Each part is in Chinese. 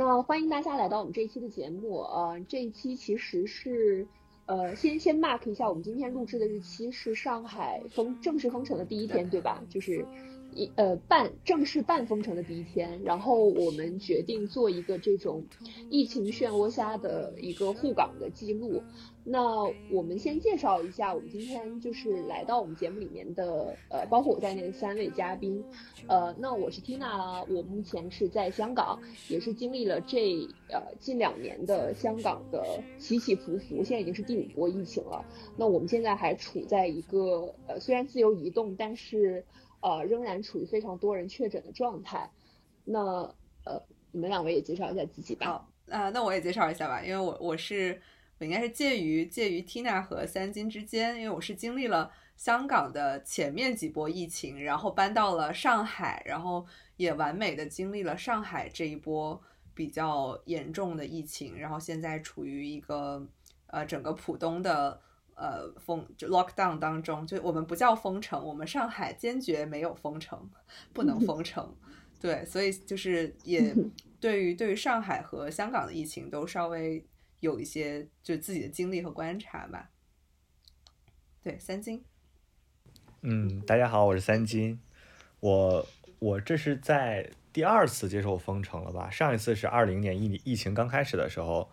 那欢迎大家来到我们这一期的节目。呃，这一期其实是，呃，先先 mark 一下，我们今天录制的日期是上海封正式封城的第一天，对吧？就是一呃半正式半封城的第一天。然后我们决定做一个这种疫情漩涡下的一个护港的记录。那我们先介绍一下，我们今天就是来到我们节目里面的，呃，包括我在内的三位嘉宾，呃，那我是 Tina，我目前是在香港，也是经历了这呃近两年的香港的起起伏伏，现在已经是第五波疫情了。那我们现在还处在一个呃虽然自由移动，但是呃仍然处于非常多人确诊的状态。那呃，你们两位也介绍一下自己吧。好，啊，那我也介绍一下吧，因为我我是。我应该是介于介于 Tina 和三金之间，因为我是经历了香港的前面几波疫情，然后搬到了上海，然后也完美的经历了上海这一波比较严重的疫情，然后现在处于一个呃整个浦东的呃封就 lockdown 当中，就我们不叫封城，我们上海坚决没有封城，不能封城，对，所以就是也对于对于上海和香港的疫情都稍微。有一些就自己的经历和观察吧。对，三金。嗯，大家好，我是三金。我我这是在第二次接受封城了吧？上一次是二零年疫疫情刚开始的时候，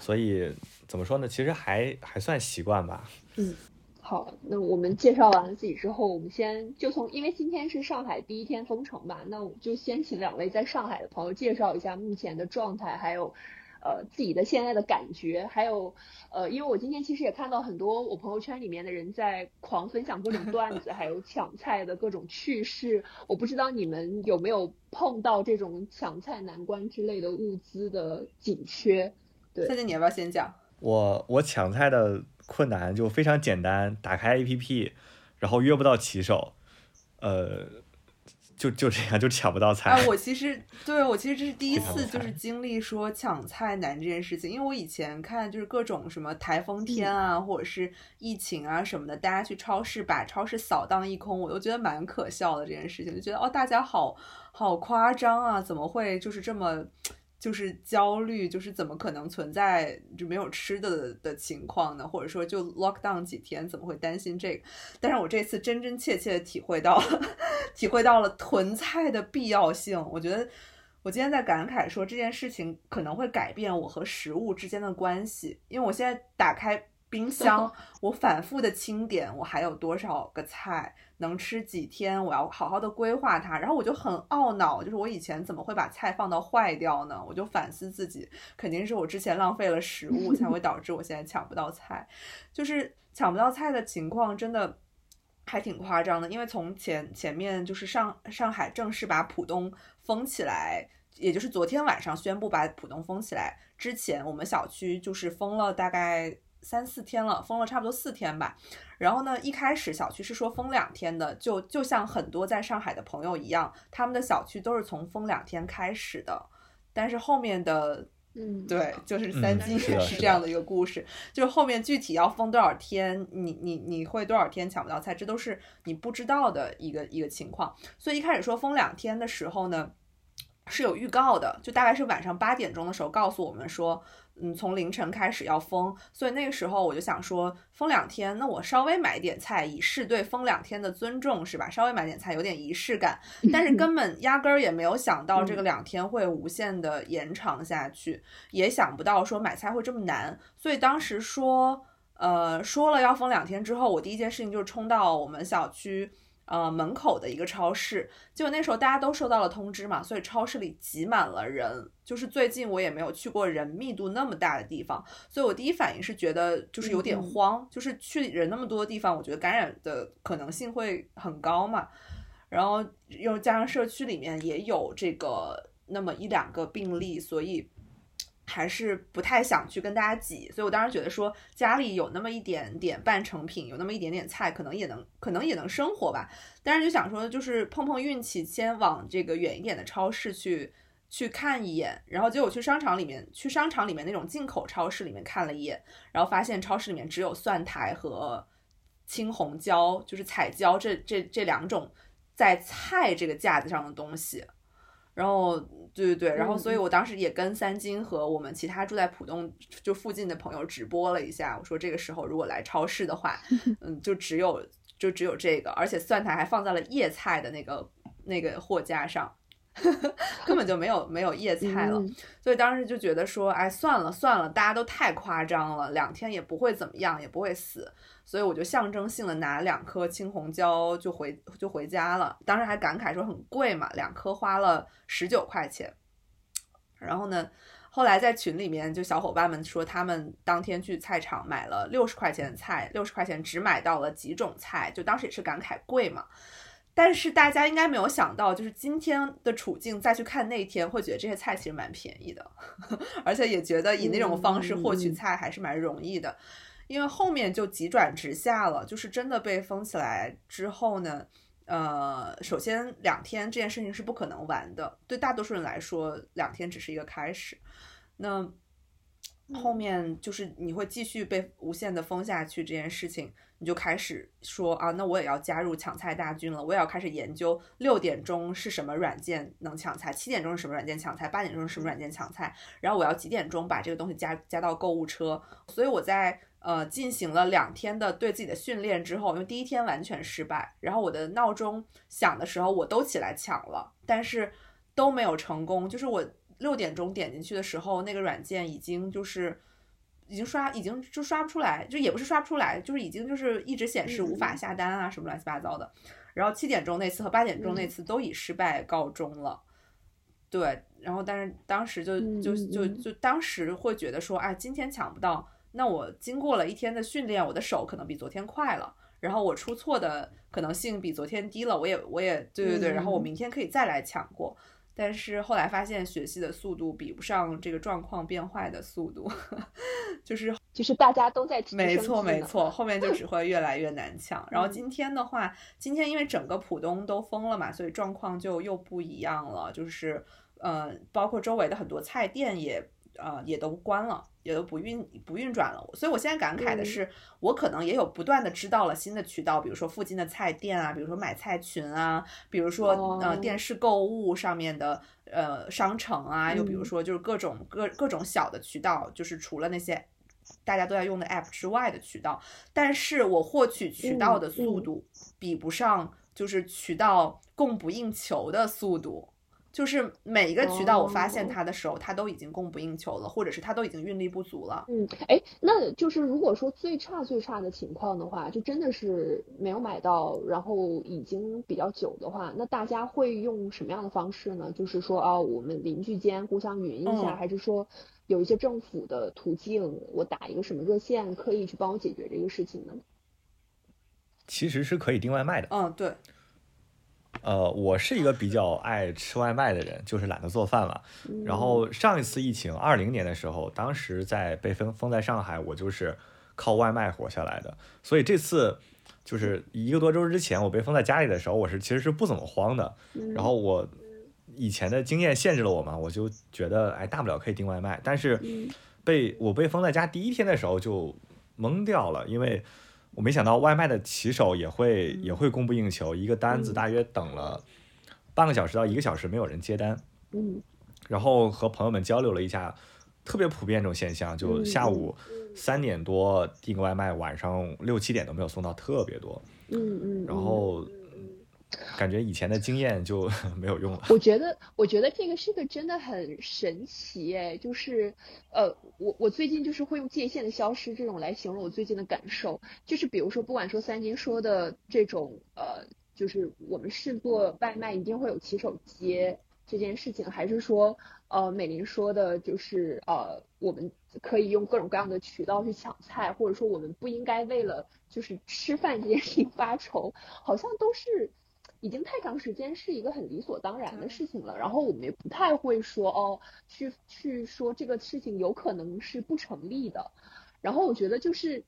所以怎么说呢？其实还还算习惯吧。嗯，好，那我们介绍完了自己之后，我们先就从因为今天是上海第一天封城吧，那我就先请两位在上海的朋友介绍一下目前的状态，还有。呃，自己的现在的感觉，还有，呃，因为我今天其实也看到很多我朋友圈里面的人在狂分享各种段子，还有抢菜的各种趣事。我不知道你们有没有碰到这种抢菜难关之类的物资的紧缺？对，现在你要不要先讲？我我抢菜的困难就非常简单，打开 APP，然后约不到骑手，呃。就就这样就抢不到菜啊！我其实对我其实这是第一次就是经历说抢菜难这件事情，因为我以前看就是各种什么台风天啊，或者是疫情啊什么的，大家去超市把超市扫荡一空，我都觉得蛮可笑的这件事情，就觉得哦大家好好夸张啊，怎么会就是这么。就是焦虑，就是怎么可能存在就没有吃的的情况呢？或者说就 lock down 几天，怎么会担心这个？但是我这次真真切切的体会到了，体会到了囤菜的必要性。我觉得我今天在感慨说这件事情可能会改变我和食物之间的关系，因为我现在打开。冰箱，我反复的清点，我还有多少个菜能吃几天？我要好好的规划它。然后我就很懊恼，就是我以前怎么会把菜放到坏掉呢？我就反思自己，肯定是我之前浪费了食物，才会导致我现在抢不到菜。就是抢不到菜的情况，真的还挺夸张的。因为从前前面就是上上海正式把浦东封起来，也就是昨天晚上宣布把浦东封起来之前，我们小区就是封了大概。三四天了，封了差不多四天吧。然后呢，一开始小区是说封两天的，就就像很多在上海的朋友一样，他们的小区都是从封两天开始的。但是后面的，嗯，对，就是三金也是这样的一个故事，就是后面具体要封多少天，你你你会多少天抢不到菜，这都是你不知道的一个一个情况。所以一开始说封两天的时候呢，是有预告的，就大概是晚上八点钟的时候告诉我们说。嗯，从凌晨开始要封，所以那个时候我就想说，封两天，那我稍微买点菜，以示对封两天的尊重，是吧？稍微买点菜，有点仪式感。但是根本压根儿也没有想到这个两天会无限的延长下去，也想不到说买菜会这么难。所以当时说，呃，说了要封两天之后，我第一件事情就是冲到我们小区。呃，门口的一个超市，结果那时候大家都收到了通知嘛，所以超市里挤满了人。就是最近我也没有去过人密度那么大的地方，所以我第一反应是觉得就是有点慌，就是去人那么多的地方，我觉得感染的可能性会很高嘛。然后又加上社区里面也有这个那么一两个病例，所以。还是不太想去跟大家挤，所以我当时觉得说家里有那么一点点半成品，有那么一点点菜，可能也能，可能也能生活吧。但是就想说，就是碰碰运气，先往这个远一点的超市去去看一眼。然后结果去商场里面，去商场里面那种进口超市里面看了一眼，然后发现超市里面只有蒜苔和青红椒，就是彩椒这这这两种在菜这个架子上的东西。然后，对对对，然后，所以我当时也跟三金和我们其他住在浦东就附近的朋友直播了一下，我说这个时候如果来超市的话，嗯，就只有就只有这个，而且蒜苔还放在了叶菜的那个那个货架上。根本就没有没有叶菜了，所以当时就觉得说，哎，算了算了，大家都太夸张了，两天也不会怎么样，也不会死，所以我就象征性的拿两颗青红椒就回就回家了。当时还感慨说很贵嘛，两颗花了十九块钱。然后呢，后来在群里面就小伙伴们说，他们当天去菜场买了六十块钱的菜，六十块钱只买到了几种菜，就当时也是感慨贵嘛。但是大家应该没有想到，就是今天的处境再去看那天，会觉得这些菜其实蛮便宜的，而且也觉得以那种方式获取菜还是蛮容易的。因为后面就急转直下了，就是真的被封起来之后呢，呃，首先两天这件事情是不可能完的，对大多数人来说，两天只是一个开始。那后面就是你会继续被无限的封下去这件事情。你就开始说啊，那我也要加入抢菜大军了，我也要开始研究六点钟是什么软件能抢菜，七点钟是什么软件抢菜，八点钟是什么软件抢菜，然后我要几点钟把这个东西加加到购物车。所以我在呃进行了两天的对自己的训练之后，因为第一天完全失败，然后我的闹钟响的时候我都起来抢了，但是都没有成功。就是我六点钟点进去的时候，那个软件已经就是。已经刷，已经就刷不出来，就也不是刷不出来，就是已经就是一直显示无法下单啊，什么乱七八糟的。然后七点钟那次和八点钟那次都以失败告终了。对，然后但是当时就就就就当时会觉得说，哎，今天抢不到，那我经过了一天的训练，我的手可能比昨天快了，然后我出错的可能性比昨天低了，我也我也对对对，然后我明天可以再来抢过。但是后来发现学习的速度比不上这个状况变坏的速度，就是就是大家都在没错没错，后面就只 会越来越难抢。然后今天的话，今天因为整个浦东都封了嘛，所以状况就又不一样了，就是呃，包括周围的很多菜店也呃也都关了。也都不运不运转了，所以我现在感慨的是，我可能也有不断的知道了新的渠道，比如说附近的菜店啊，比如说买菜群啊，比如说呃电视购物上面的呃商城啊，又比如说就是各种各各种小的渠道，就是除了那些大家都在用的 app 之外的渠道，但是我获取渠道的速度比不上就是渠道供不应求的速度。就是每一个渠道，我发现它的时候，它都已经供不应求了，或者是它都已经运力不足了。嗯，哎，那就是如果说最差最差的情况的话，就真的是没有买到，然后已经比较久的话，那大家会用什么样的方式呢？就是说啊，我们邻居间互相匀一下，还是说有一些政府的途径，我打一个什么热线可以去帮我解决这个事情呢？其实是可以订外卖的。嗯，对。呃，我是一个比较爱吃外卖的人，就是懒得做饭了。然后上一次疫情二零年的时候，当时在被封封在上海，我就是靠外卖活下来的。所以这次就是一个多周之前我被封在家里的时候，我是其实是不怎么慌的。然后我以前的经验限制了我嘛，我就觉得哎，大不了可以订外卖。但是被我被封在家第一天的时候就懵掉了，因为。我没想到外卖的骑手也会也会供不应求，一个单子大约等了半个小时到一个小时，没有人接单。嗯，然后和朋友们交流了一下，特别普遍这种现象，就下午三点多订个外卖，晚上六七点都没有送到，特别多。嗯嗯，然后。感觉以前的经验就 没有用了。我觉得，我觉得这个是个真的很神奇哎，就是，呃，我我最近就是会用界限的消失这种来形容我最近的感受，就是比如说，不管说三金说的这种，呃，就是我们是做外卖一定会有骑手接这件事情，还是说，呃，美林说的就是，呃，我们可以用各种各样的渠道去抢菜，或者说我们不应该为了就是吃饭这件事情发愁，好像都是。已经太长时间是一个很理所当然的事情了，然后我们也不太会说哦，去去说这个事情有可能是不成立的。然后我觉得就是，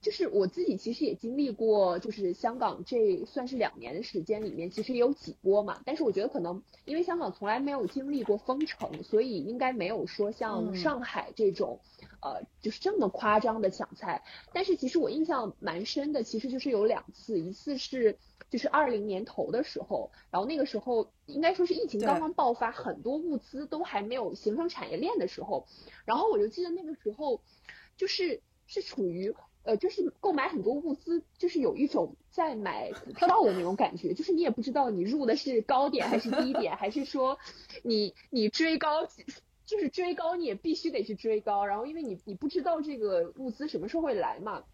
就是我自己其实也经历过，就是香港这算是两年的时间里面，其实也有几波嘛。但是我觉得可能因为香港从来没有经历过封城，所以应该没有说像上海这种，呃，就是这么夸张的抢菜。但是其实我印象蛮深的，其实就是有两次，一次是。就是二零年头的时候，然后那个时候应该说是疫情刚刚爆发，很多物资都还没有形成产业链的时候，然后我就记得那个时候，就是是处于呃，就是购买很多物资，就是有一种在买股票的那种感觉，就是你也不知道你入的是高点还是低点，还是说你你追高，就是追高你也必须得去追高，然后因为你你不知道这个物资什么时候会来嘛。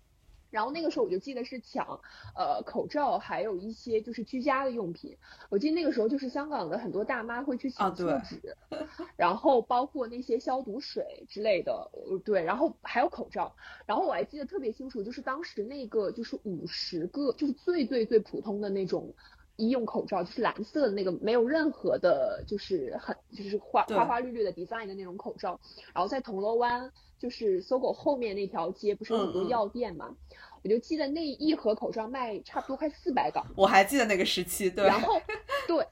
然后那个时候我就记得是抢，呃，口罩，还有一些就是居家的用品。我记得那个时候就是香港的很多大妈会去抢厕纸，然后包括那些消毒水之类的，对，然后还有口罩。然后我还记得特别清楚，就是当时那个就是五十个，就是最最最普通的那种医用口罩，就是蓝色的那个，没有任何的，就是很就是花花花绿绿的 design 的那种口罩。然后在铜锣湾。就是搜狗后面那条街不是有很多药店嘛？我就记得那一盒口罩卖差不多快四百港。我还记得那个时期，对。然后，对，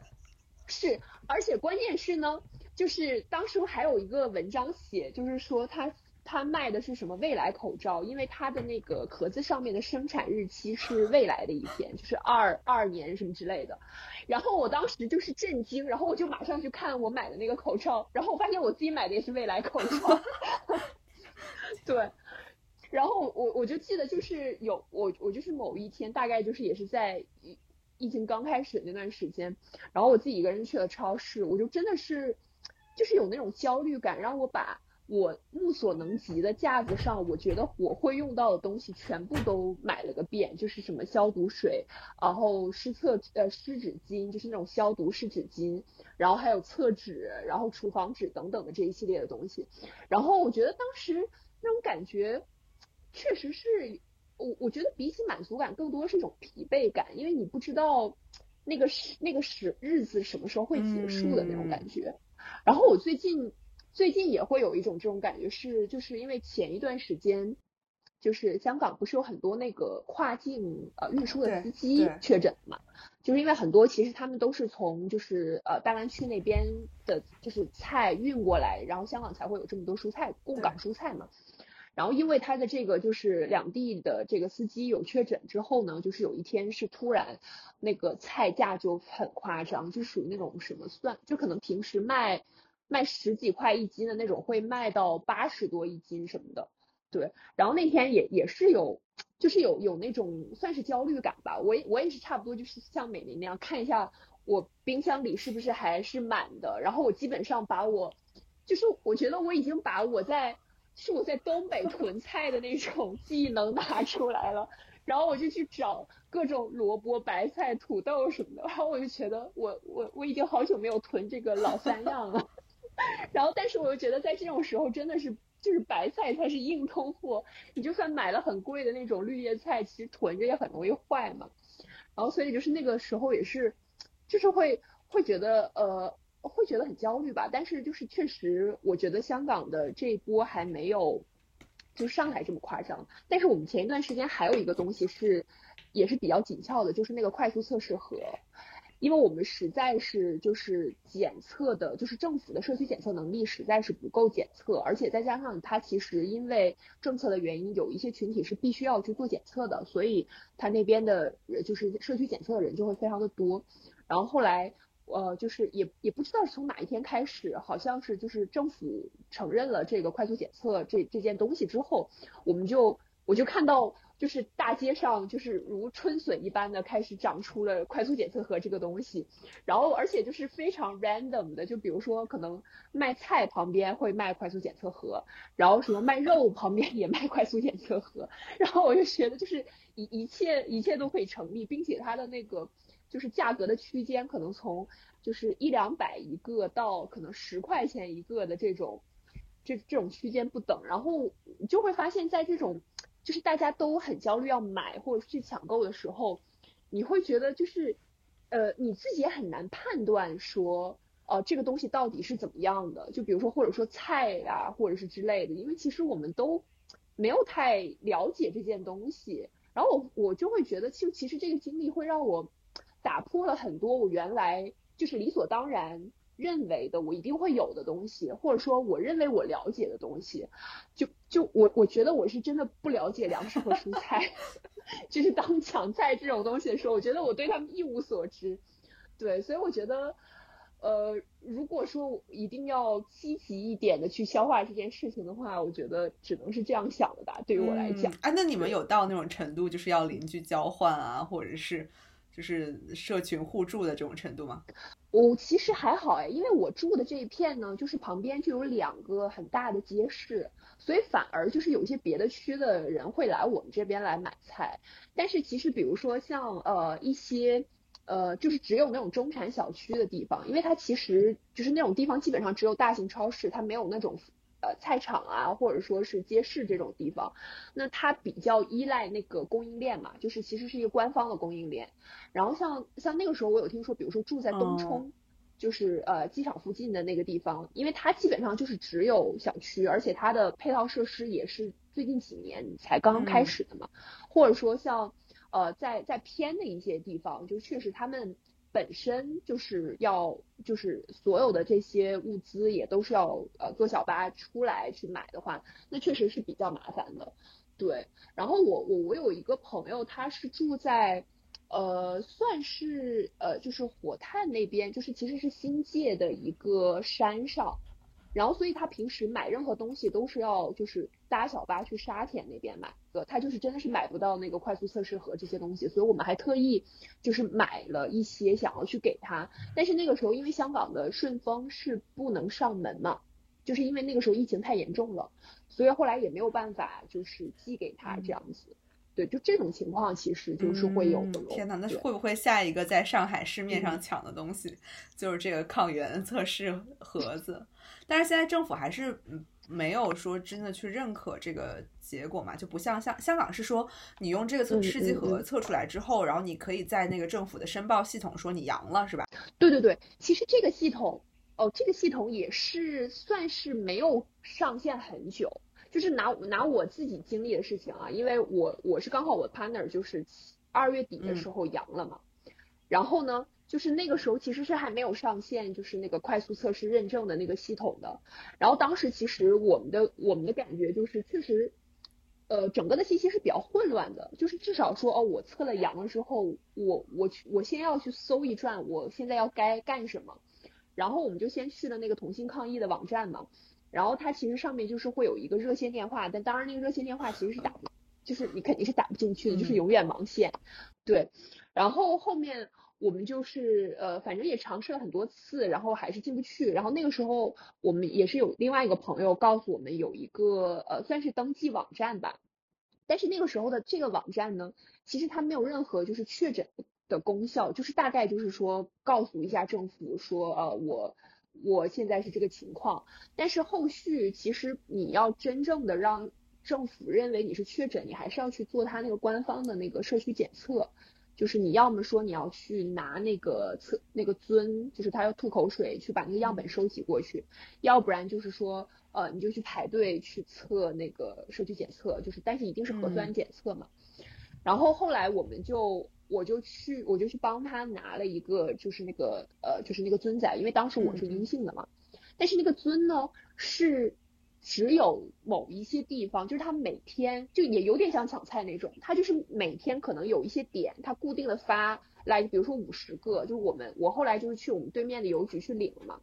是，而且关键是呢，就是当时还有一个文章写，就是说他他卖的是什么未来口罩，因为他的那个壳子上面的生产日期是未来的一天，就是二二年什么之类的。然后我当时就是震惊，然后我就马上去看我买的那个口罩，然后我发现我自己买的也是未来口罩。对，然后我我就记得就是有我我就是某一天大概就是也是在疫疫情刚开始那段时间，然后我自己一个人去了超市，我就真的是就是有那种焦虑感，让我把我目所能及的架子上我觉得我会用到的东西全部都买了个遍，就是什么消毒水，然后湿厕呃湿纸巾，就是那种消毒湿纸巾，然后还有厕纸，然后厨房纸等等的这一系列的东西，然后我觉得当时。那种感觉确实是我，我觉得比起满足感，更多是一种疲惫感，因为你不知道那个时那个时日子什么时候会结束的那种感觉。然后我最近最近也会有一种这种感觉，是就是因为前一段时间，就是香港不是有很多那个跨境呃运输的司机确诊嘛，就是因为很多其实他们都是从就是呃大湾区那边的就是菜运过来，然后香港才会有这么多蔬菜供港蔬菜嘛。然后因为他的这个就是两地的这个司机有确诊之后呢，就是有一天是突然那个菜价就很夸张，就属于那种什么算，就可能平时卖卖十几块一斤的那种，会卖到八十多一斤什么的。对，然后那天也也是有，就是有有那种算是焦虑感吧。我也我也是差不多就是像美玲那样看一下我冰箱里是不是还是满的，然后我基本上把我就是我觉得我已经把我在。是我在东北囤菜的那种技能拿出来了，然后我就去找各种萝卜、白菜、土豆什么的，然后我就觉得我我我已经好久没有囤这个老三样了，然后但是我又觉得在这种时候真的是就是白菜才是硬通货，你就算买了很贵的那种绿叶菜，其实囤着也很容易坏嘛，然后所以就是那个时候也是就是会会觉得呃。会觉得很焦虑吧，但是就是确实，我觉得香港的这一波还没有就上海这么夸张。但是我们前一段时间还有一个东西是也是比较紧俏的，就是那个快速测试盒，因为我们实在是就是检测的，就是政府的社区检测能力实在是不够检测，而且再加上它其实因为政策的原因，有一些群体是必须要去做检测的，所以它那边的就是社区检测的人就会非常的多。然后后来。呃，就是也也不知道是从哪一天开始，好像是就是政府承认了这个快速检测这这件东西之后，我们就我就看到就是大街上就是如春笋一般的开始长出了快速检测盒这个东西，然后而且就是非常 random 的，就比如说可能卖菜旁边会卖快速检测盒，然后什么卖肉旁边也卖快速检测盒，然后我就觉得就是一一切一切都可以成立，并且它的那个。就是价格的区间可能从就是一两百一个到可能十块钱一个的这种这这种区间不等，然后就会发现，在这种就是大家都很焦虑要买或者去抢购的时候，你会觉得就是呃你自己也很难判断说呃这个东西到底是怎么样的，就比如说或者说菜呀或者是之类的，因为其实我们都没有太了解这件东西，然后我我就会觉得，就其实这个经历会让我。打破了很多我原来就是理所当然认为的我一定会有的东西，或者说我认为我了解的东西，就就我我觉得我是真的不了解粮食和蔬菜 就是当抢菜这种东西的时候，我觉得我对他们一无所知。对，所以我觉得，呃，如果说一定要积极一点的去消化这件事情的话，我觉得只能是这样想的吧。对于我来讲，哎，那你们有到那种程度，就是要邻居交换啊，或者是？就是社群互助的这种程度吗？我其实还好哎，因为我住的这一片呢，就是旁边就有两个很大的街市，所以反而就是有一些别的区的人会来我们这边来买菜。但是其实比如说像呃一些呃就是只有那种中产小区的地方，因为它其实就是那种地方基本上只有大型超市，它没有那种。呃，菜场啊，或者说是街市这种地方，那它比较依赖那个供应链嘛，就是其实是一个官方的供应链。然后像像那个时候，我有听说，比如说住在东冲，就是呃机场附近的那个地方，因为它基本上就是只有小区，而且它的配套设施也是最近几年才刚刚开始的嘛。或者说像呃在在偏的一些地方，就确实他们。本身就是要，就是所有的这些物资也都是要呃坐小巴出来去买的话，那确实是比较麻烦的。对，然后我我我有一个朋友，他是住在呃算是呃就是火炭那边，就是其实是新界的一个山上。然后，所以他平时买任何东西都是要就是搭小巴去沙田那边买的，他就是真的是买不到那个快速测试盒这些东西，所以我们还特意就是买了一些想要去给他。但是那个时候因为香港的顺丰是不能上门嘛，就是因为那个时候疫情太严重了，所以后来也没有办法就是寄给他这样子。对，就这种情况其实就是会有的。天哪，那会不会下一个在上海市面上抢的东西就是这个抗原测试盒子？但是现在政府还是没有说真的去认可这个结果嘛，就不像像香港是说你用这个测试剂盒测出来之后，然后你可以在那个政府的申报系统说你阳了，是吧？对对对，其实这个系统哦，这个系统也是算是没有上线很久，就是拿拿我自己经历的事情啊，因为我我是刚好我 partner 就是二月底的时候阳了嘛，然后呢。就是那个时候其实是还没有上线，就是那个快速测试认证的那个系统的。然后当时其实我们的我们的感觉就是确实，呃，整个的信息是比较混乱的。就是至少说哦，我测了阳了之后，我我去我先要去搜一转，我现在要该干什么。然后我们就先去了那个同心抗疫的网站嘛。然后它其实上面就是会有一个热线电话，但当然那个热线电话其实是打不，就是你肯定是打不进去的，就是永远忙线。对，然后后面。我们就是呃，反正也尝试了很多次，然后还是进不去。然后那个时候，我们也是有另外一个朋友告诉我们有一个呃，算是登记网站吧。但是那个时候的这个网站呢，其实它没有任何就是确诊的功效，就是大概就是说告诉一下政府说呃我我现在是这个情况。但是后续其实你要真正的让政府认为你是确诊，你还是要去做他那个官方的那个社区检测。就是你要么说你要去拿那个测那个樽，就是他要吐口水去把那个样本收集过去，要不然就是说呃你就去排队去测那个社区检测，就是但是一定是核酸检测嘛。然后后来我们就我就去我就去帮他拿了一个就是那个呃就是那个尊仔，因为当时我是阴性的嘛，但是那个尊呢是。只有某一些地方，就是他每天就也有点像抢菜那种，他就是每天可能有一些点，他固定的发来，比如说五十个，就是我们我后来就是去我们对面的邮局去领了嘛，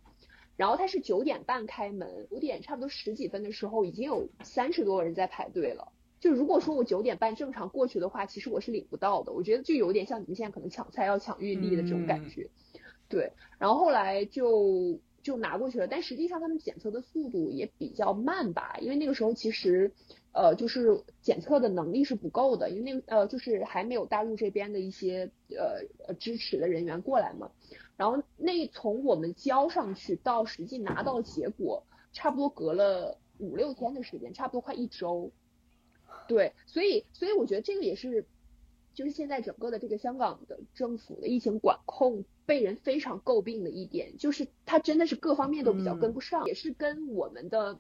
然后他是九点半开门，五点差不多十几分的时候已经有三十多个人在排队了，就如果说我九点半正常过去的话，其实我是领不到的，我觉得就有点像你们现在可能抢菜要抢运力的这种感觉，对，然后后来就。就拿过去了，但实际上他们检测的速度也比较慢吧，因为那个时候其实，呃，就是检测的能力是不够的，因为那个呃，就是还没有大陆这边的一些呃支持的人员过来嘛。然后那从我们交上去到实际拿到结果，差不多隔了五六天的时间，差不多快一周。对，所以所以我觉得这个也是。就是现在整个的这个香港的政府的疫情管控被人非常诟病的一点，就是它真的是各方面都比较跟不上，也是跟我们的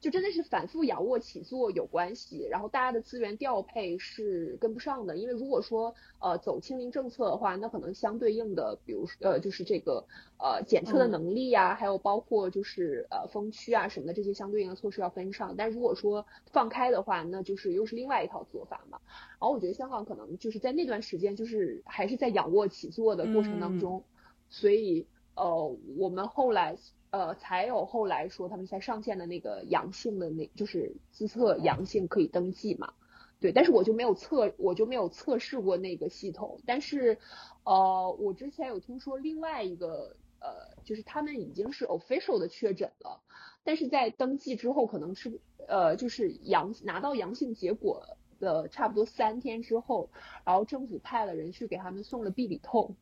就真的是反复仰卧起坐有关系，然后大家的资源调配是跟不上的。因为如果说呃走清零政策的话，那可能相对应的，比如说呃就是这个呃检测的能力呀，还有包括就是呃封区啊什么的这些相对应的措施要跟上。但如果说放开的话，那就是又是另外一套做法嘛。然后我觉得香港可能就是在那段时间就是还是在仰卧起坐的过程当中，所以呃我们后来。呃，才有后来说他们才上线的那个阳性的那，就是自测阳性可以登记嘛，对，但是我就没有测，我就没有测试过那个系统，但是，呃，我之前有听说另外一个，呃，就是他们已经是 official 的确诊了，但是在登记之后可能是，呃，就是阳拿到阳性结果的差不多三天之后，然后政府派了人去给他们送了避理痛，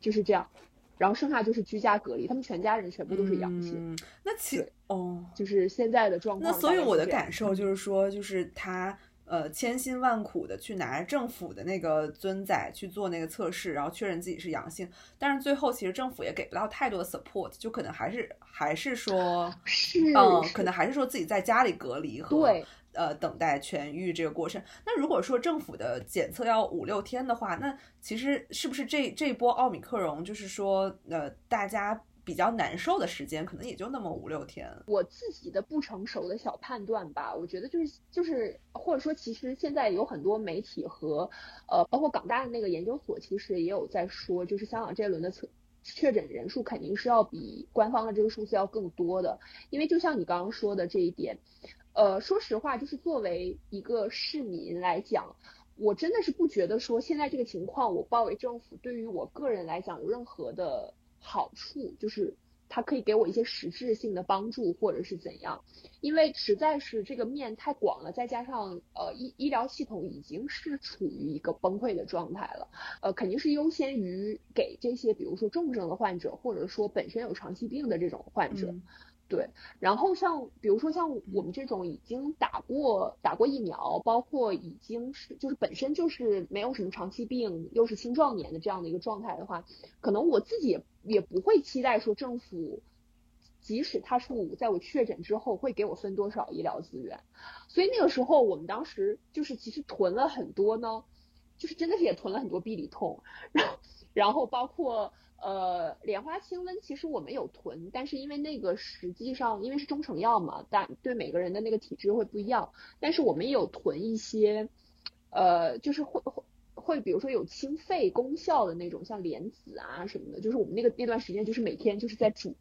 就是这样。然后剩下就是居家隔离，他们全家人全部都是阳性。那其哦，就是现在的状况。那所以我的感受就是说，就是他呃千辛万苦的去拿政府的那个尊仔去做那个测试，然后确认自己是阳性，但是最后其实政府也给不到太多的 support，就可能还是还是说，是嗯，可能还是说自己在家里隔离和对。呃，等待痊愈这个过程。那如果说政府的检测要五六天的话，那其实是不是这这波奥米克戎，就是说，呃，大家比较难受的时间，可能也就那么五六天。我自己的不成熟的小判断吧，我觉得就是就是，或者说，其实现在有很多媒体和呃，包括港大的那个研究所，其实也有在说，就是香港这一轮的测确诊人数肯定是要比官方的这个数字要更多的，因为就像你刚刚说的这一点。呃，说实话，就是作为一个市民来讲，我真的是不觉得说现在这个情况，我报给政府对于我个人来讲有任何的好处，就是它可以给我一些实质性的帮助或者是怎样，因为实在是这个面太广了，再加上呃医医疗系统已经是处于一个崩溃的状态了，呃肯定是优先于给这些比如说重症的患者，或者说本身有长期病的这种患者。对，然后像比如说像我们这种已经打过打过疫苗，包括已经是就是本身就是没有什么长期病，又是青壮年的这样的一个状态的话，可能我自己也也不会期待说政府，即使他是我在我确诊之后会给我分多少医疗资源，所以那个时候我们当时就是其实囤了很多呢，就是真的是也囤了很多必理痛，然后然后包括。呃，莲花清瘟其实我们有囤，但是因为那个实际上因为是中成药嘛，但对每个人的那个体质会不一样。但是我们也有囤一些，呃，就是会会会，比如说有清肺功效的那种，像莲子啊什么的。就是我们那个那段时间就是每天就是在煮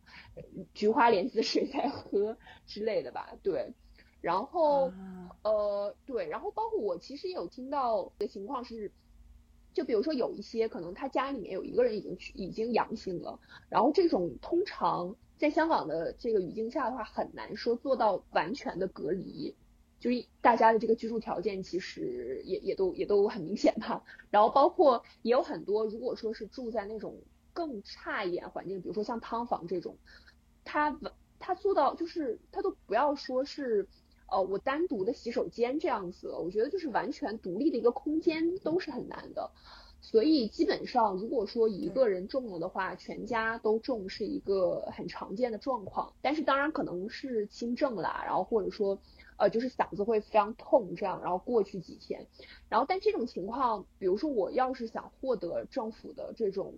菊花莲子水在喝之类的吧，对。然后呃对，然后包括我其实也有听到的情况是。就比如说有一些可能他家里面有一个人已经去已经阳性了，然后这种通常在香港的这个语境下的话，很难说做到完全的隔离，就是大家的这个居住条件其实也也都也都很明显吧。然后包括也有很多，如果说是住在那种更差一点环境，比如说像汤房这种，他他做到就是他都不要说是。呃，我单独的洗手间这样子，我觉得就是完全独立的一个空间都是很难的，所以基本上如果说一个人中了的话，全家都中是一个很常见的状况。但是当然可能是轻症啦，然后或者说呃就是嗓子会非常痛这样，然后过去几天，然后但这种情况，比如说我要是想获得政府的这种，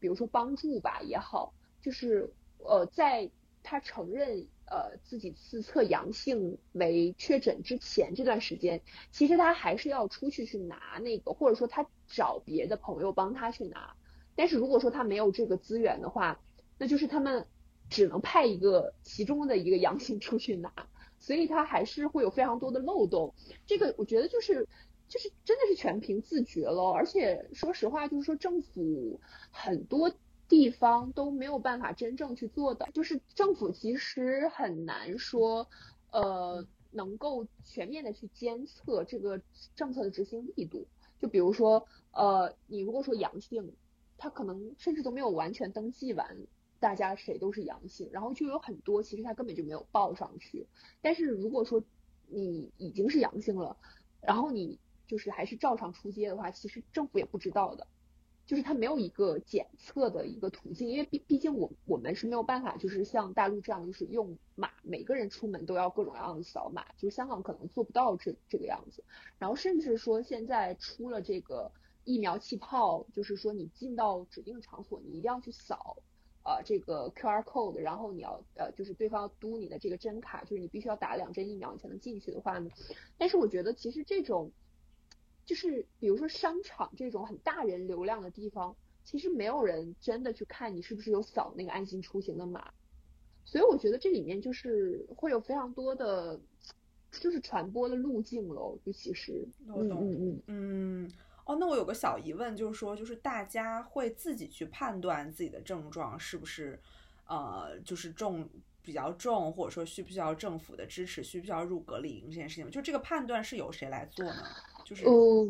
比如说帮助吧也好，就是呃在他承认。呃，自己自测阳性为确诊之前这段时间，其实他还是要出去去拿那个，或者说他找别的朋友帮他去拿。但是如果说他没有这个资源的话，那就是他们只能派一个其中的一个阳性出去拿，所以他还是会有非常多的漏洞。这个我觉得就是就是真的是全凭自觉了，而且说实话，就是说政府很多。地方都没有办法真正去做的，就是政府其实很难说，呃，能够全面的去监测这个政策的执行力度。就比如说，呃，你如果说阳性，他可能甚至都没有完全登记完，大家谁都是阳性，然后就有很多其实他根本就没有报上去。但是如果说你已经是阳性了，然后你就是还是照常出街的话，其实政府也不知道的。就是它没有一个检测的一个途径，因为毕毕竟我我们是没有办法，就是像大陆这样，就是用码，每个人出门都要各种各样的扫码，就是香港可能做不到这这个样子。然后甚至说现在出了这个疫苗气泡，就是说你进到指定场所，你一定要去扫。呃，这个 QR code，然后你要呃，就是对方要嘟你的这个针卡，就是你必须要打两针疫苗你才能进去的话呢。但是我觉得其实这种，就是比如说商场这种很大人流量的地方，其实没有人真的去看你是不是有扫那个安心出行的码，所以我觉得这里面就是会有非常多的，就是传播的路径喽。就其实，嗯嗯嗯嗯。哦，那我有个小疑问，就是说，就是大家会自己去判断自己的症状是不是，呃，就是重比较重，或者说需不需要政府的支持，需不需要入隔离营这件事情，就这个判断是由谁来做呢？就是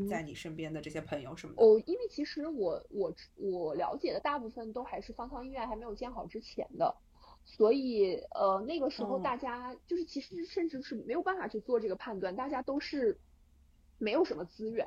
在你身边的这些朋友什么的。哦，因为其实我我我了解的大部分都还是方舱医院还没有建好之前的，所以呃那个时候大家就是其实甚至是没有办法去做这个判断，大家都是没有什么资源。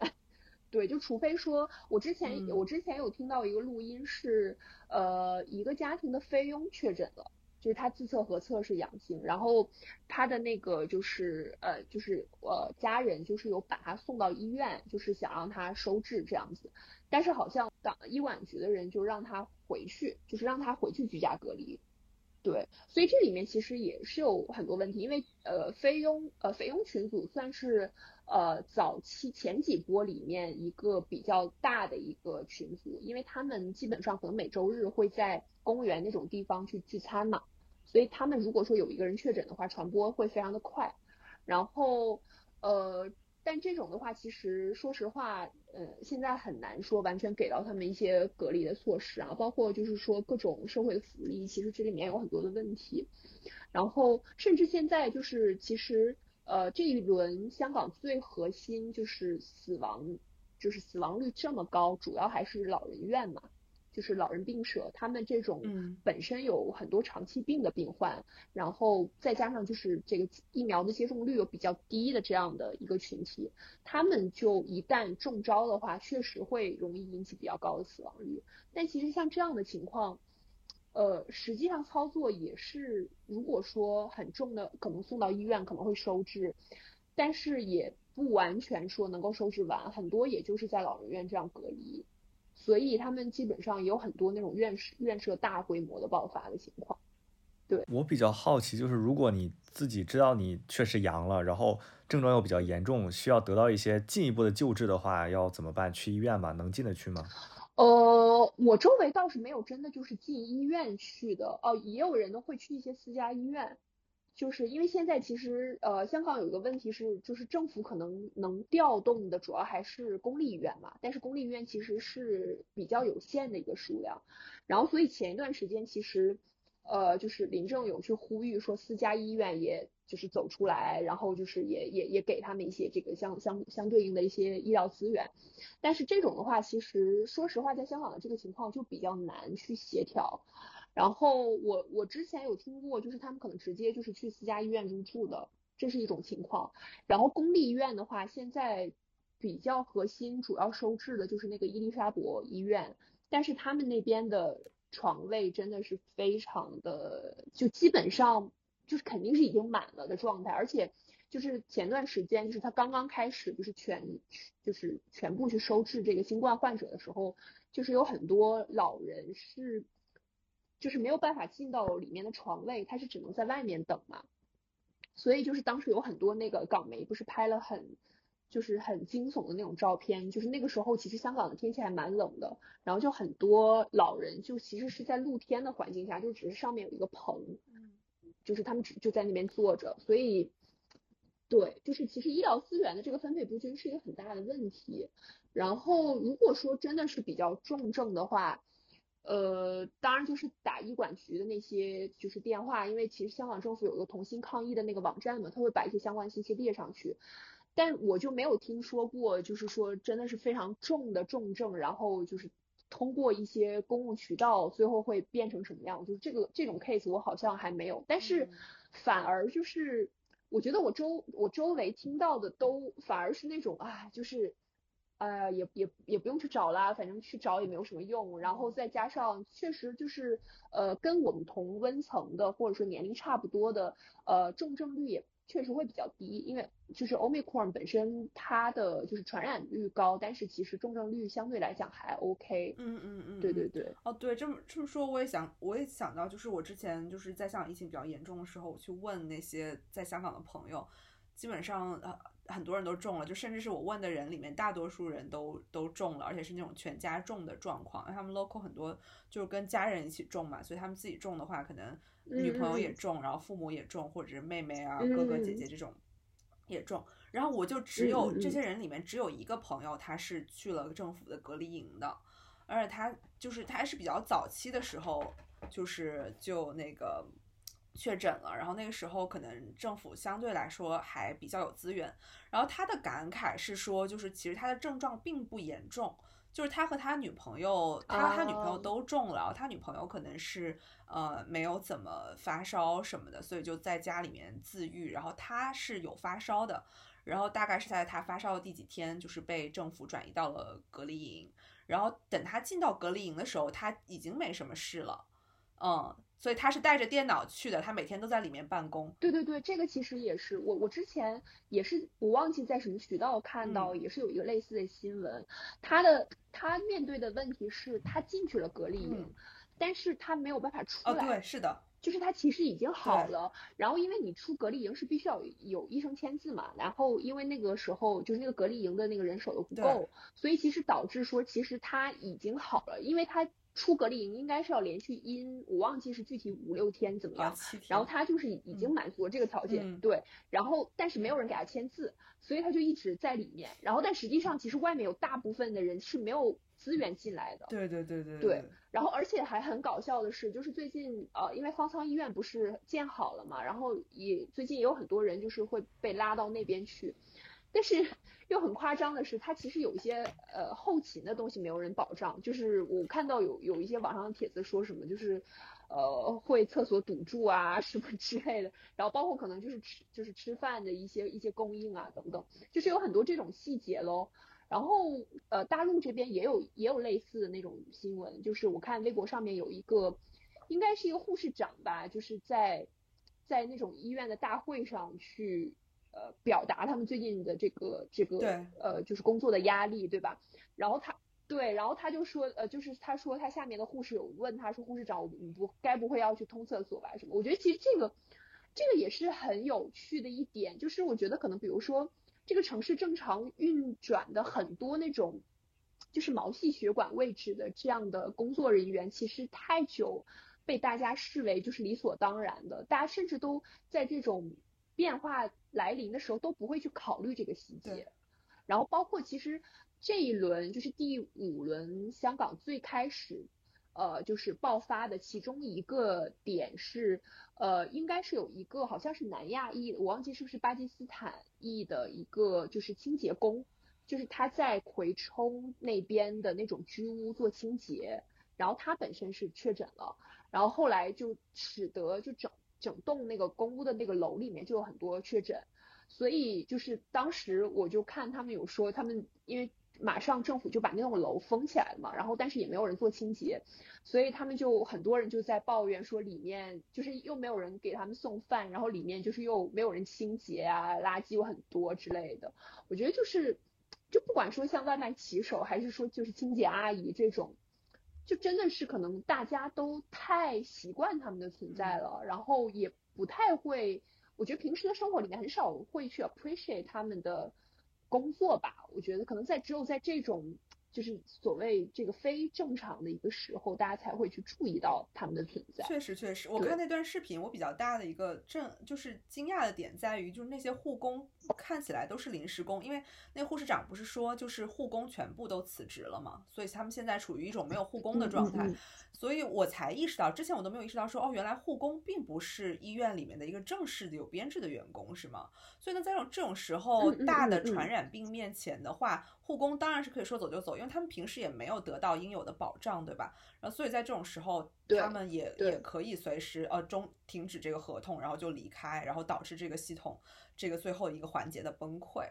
对，就除非说，我之前我之前有听到一个录音是，呃，一个家庭的菲佣确诊了，就是他自测核测是阳性，然后他的那个就是呃就是呃家人就是有把他送到医院，就是想让他收治这样子，但是好像港医管局的人就让他回去，就是让他回去居家隔离。对，所以这里面其实也是有很多问题，因为呃，菲佣呃，菲佣群组算是呃早期前几波里面一个比较大的一个群组，因为他们基本上可能每周日会在公园那种地方去聚餐嘛，所以他们如果说有一个人确诊的话，传播会非常的快，然后呃。但这种的话，其实说实话，呃，现在很难说完全给到他们一些隔离的措施啊，包括就是说各种社会的福利，其实这里面有很多的问题。然后，甚至现在就是，其实呃，这一轮香港最核心就是死亡，就是死亡率这么高，主要还是老人院嘛。就是老人病舍，他们这种本身有很多长期病的病患，然后再加上就是这个疫苗的接种率又比较低的这样的一个群体，他们就一旦中招的话，确实会容易引起比较高的死亡率。但其实像这样的情况，呃，实际上操作也是，如果说很重的，可能送到医院可能会收治，但是也不完全说能够收治完，很多也就是在老人院这样隔离。所以他们基本上也有很多那种院舍院舍大规模的爆发的情况。对我比较好奇，就是如果你自己知道你确实阳了，然后症状又比较严重，需要得到一些进一步的救治的话，要怎么办？去医院吗？能进得去吗？呃，我周围倒是没有真的就是进医院去的，哦，也有人呢会去一些私家医院。就是因为现在其实呃香港有一个问题是，就是政府可能能调动的主要还是公立医院嘛，但是公立医院其实是比较有限的一个数量，然后所以前一段时间其实呃就是林郑有去呼吁说私家医院也就是走出来，然后就是也也也给他们一些这个相相相对应的一些医疗资源，但是这种的话其实说实话在香港的这个情况就比较难去协调。然后我我之前有听过，就是他们可能直接就是去私家医院入住的，这是一种情况。然后公立医院的话，现在比较核心主要收治的就是那个伊丽莎白医院，但是他们那边的床位真的是非常的，就基本上就是肯定是已经满了的状态。而且就是前段时间，就是他刚刚开始就是全就是全部去收治这个新冠患者的时候，就是有很多老人是。就是没有办法进到里面的床位，他是只能在外面等嘛。所以就是当时有很多那个港媒不是拍了很就是很惊悚的那种照片，就是那个时候其实香港的天气还蛮冷的，然后就很多老人就其实是在露天的环境下，就只是上面有一个棚，就是他们只就在那边坐着。所以对，就是其实医疗资源的这个分配不均是一个很大的问题。然后如果说真的是比较重症的话，呃，当然就是打医管局的那些就是电话，因为其实香港政府有个同心抗疫的那个网站嘛，他会把一些相关信息列上去。但我就没有听说过，就是说真的是非常重的重症，然后就是通过一些公共渠道，最后会变成什么样？就是这个这种 case 我好像还没有。但是反而就是我觉得我周我周围听到的都反而是那种啊，就是。呃，也也也不用去找啦，反正去找也没有什么用。然后再加上，确实就是呃，跟我们同温层的或者说年龄差不多的，呃，重症率也确实会比较低，因为就是 Omicron 本身它的就是传染率高，但是其实重症率相对来讲还 OK。嗯嗯嗯，对对对。哦，对，这么这么说，我也想我也想到，就是我之前就是在香港疫情比较严重的时候，我去问那些在香港的朋友。基本上呃很多人都中了，就甚至是我问的人里面，大多数人都都中了，而且是那种全家中的状况。他们 local 很多就是跟家人一起中嘛，所以他们自己中的话，可能女朋友也中，然后父母也中，或者是妹妹啊、哥哥姐姐这种也中。然后我就只有这些人里面只有一个朋友，他是去了政府的隔离营的，而且他就是他还是比较早期的时候，就是就那个。确诊了，然后那个时候可能政府相对来说还比较有资源，然后他的感慨是说，就是其实他的症状并不严重，就是他和他女朋友，他和他女朋友都中了，然后他女朋友可能是呃没有怎么发烧什么的，所以就在家里面自愈，然后他是有发烧的，然后大概是在他发烧的第几天，就是被政府转移到了隔离营，然后等他进到隔离营的时候，他已经没什么事了。嗯，所以他是带着电脑去的，他每天都在里面办公。对对对，这个其实也是我我之前也是我忘记在什么渠道看到，也是有一个类似的新闻。他的他面对的问题是，他进去了隔离营，但是他没有办法出来。对，是的，就是他其实已经好了，然后因为你出隔离营是必须要有医生签字嘛，然后因为那个时候就是那个隔离营的那个人手又不够，所以其实导致说其实他已经好了，因为他。出隔离营应该是要连续阴，我忘记是具体五六天怎么样。然后他就是已经满足了这个条件，对。然后但是没有人给他签字，所以他就一直在里面。然后但实际上其实外面有大部分的人是没有资源进来的。对对对对。对。然后而且还很搞笑的是，就是最近呃，因为方舱医院不是建好了嘛，然后也最近也有很多人就是会被拉到那边去。但是又很夸张的是，它其实有一些呃后勤的东西没有人保障。就是我看到有有一些网上的帖子说什么，就是呃会厕所堵住啊什么 之类的，然后包括可能就是吃就是吃饭的一些一些供应啊等等，就是有很多这种细节喽。然后呃大陆这边也有也有类似的那种新闻，就是我看微博上面有一个应该是一个护士长吧，就是在在那种医院的大会上去。呃，表达他们最近的这个这个呃，就是工作的压力，对吧？然后他对，然后他就说，呃，就是他说他下面的护士有问他说，护士长，你不该不会要去通厕所吧？什么？我觉得其实这个这个也是很有趣的一点，就是我觉得可能比如说这个城市正常运转的很多那种就是毛细血管位置的这样的工作人员，其实太久被大家视为就是理所当然的，大家甚至都在这种。变化来临的时候都不会去考虑这个细节，然后包括其实这一轮就是第五轮香港最开始呃就是爆发的其中一个点是呃应该是有一个好像是南亚裔我忘记是不是巴基斯坦裔的一个就是清洁工，就是他在葵冲那边的那种居屋做清洁，然后他本身是确诊了，然后后来就使得就整。整栋那个公屋的那个楼里面就有很多确诊，所以就是当时我就看他们有说，他们因为马上政府就把那栋楼封起来了嘛，然后但是也没有人做清洁，所以他们就很多人就在抱怨说里面就是又没有人给他们送饭，然后里面就是又没有人清洁啊，垃圾又很多之类的。我觉得就是就不管说像外卖骑手还是说就是清洁阿姨这种。就真的是可能大家都太习惯他们的存在了，然后也不太会，我觉得平时的生活里面很少会去 appreciate 他们的工作吧。我觉得可能在只有在这种。就是所谓这个非正常的一个时候，大家才会去注意到他们的存在。确实，确实，我看那段视频，我比较大的一个正就是惊讶的点在于，就是那些护工看起来都是临时工，因为那护士长不是说就是护工全部都辞职了嘛，所以他们现在处于一种没有护工的状态，所以我才意识到，之前我都没有意识到说，哦，原来护工并不是医院里面的一个正式的有编制的员工，是吗？所以呢，在这种这种时候，大的传染病面前的话，护工当然是可以说走就走。因为他们平时也没有得到应有的保障，对吧？然后所以在这种时候，他们也也可以随时呃终停止这个合同，然后就离开，然后导致这个系统这个最后一个环节的崩溃。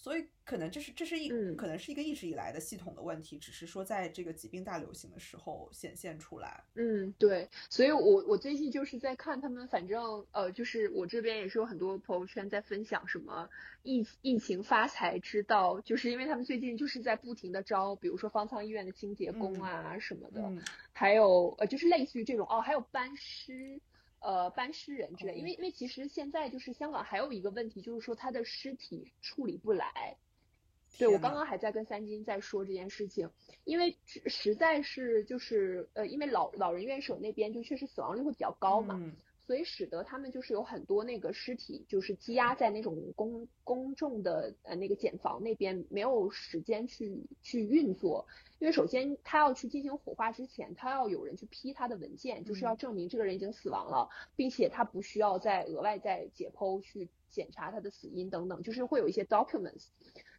所以可能这是这是一可能是一个一直以来的系统的问题，只是说在这个疾病大流行的时候显现出来。嗯，对。所以我我最近就是在看他们，反正呃，就是我这边也是有很多朋友圈在分享什么疫疫情发财之道，就是因为他们最近就是在不停的招，比如说方舱医院的清洁工啊什么的，还有呃就是类似于这种哦，还有搬尸。呃，搬尸人之类，因为因为其实现在就是香港还有一个问题，就是说他的尸体处理不来。对我刚刚还在跟三金在说这件事情，因为实在是就是呃，因为老老人院舍那边就确实死亡率会比较高嘛。所以使得他们就是有很多那个尸体，就是积压在那种公公众的呃那个检房那边，没有时间去去运作。因为首先他要去进行火化之前，他要有人去批他的文件，就是要证明这个人已经死亡了，并且他不需要再额外再解剖去检查他的死因等等，就是会有一些 documents。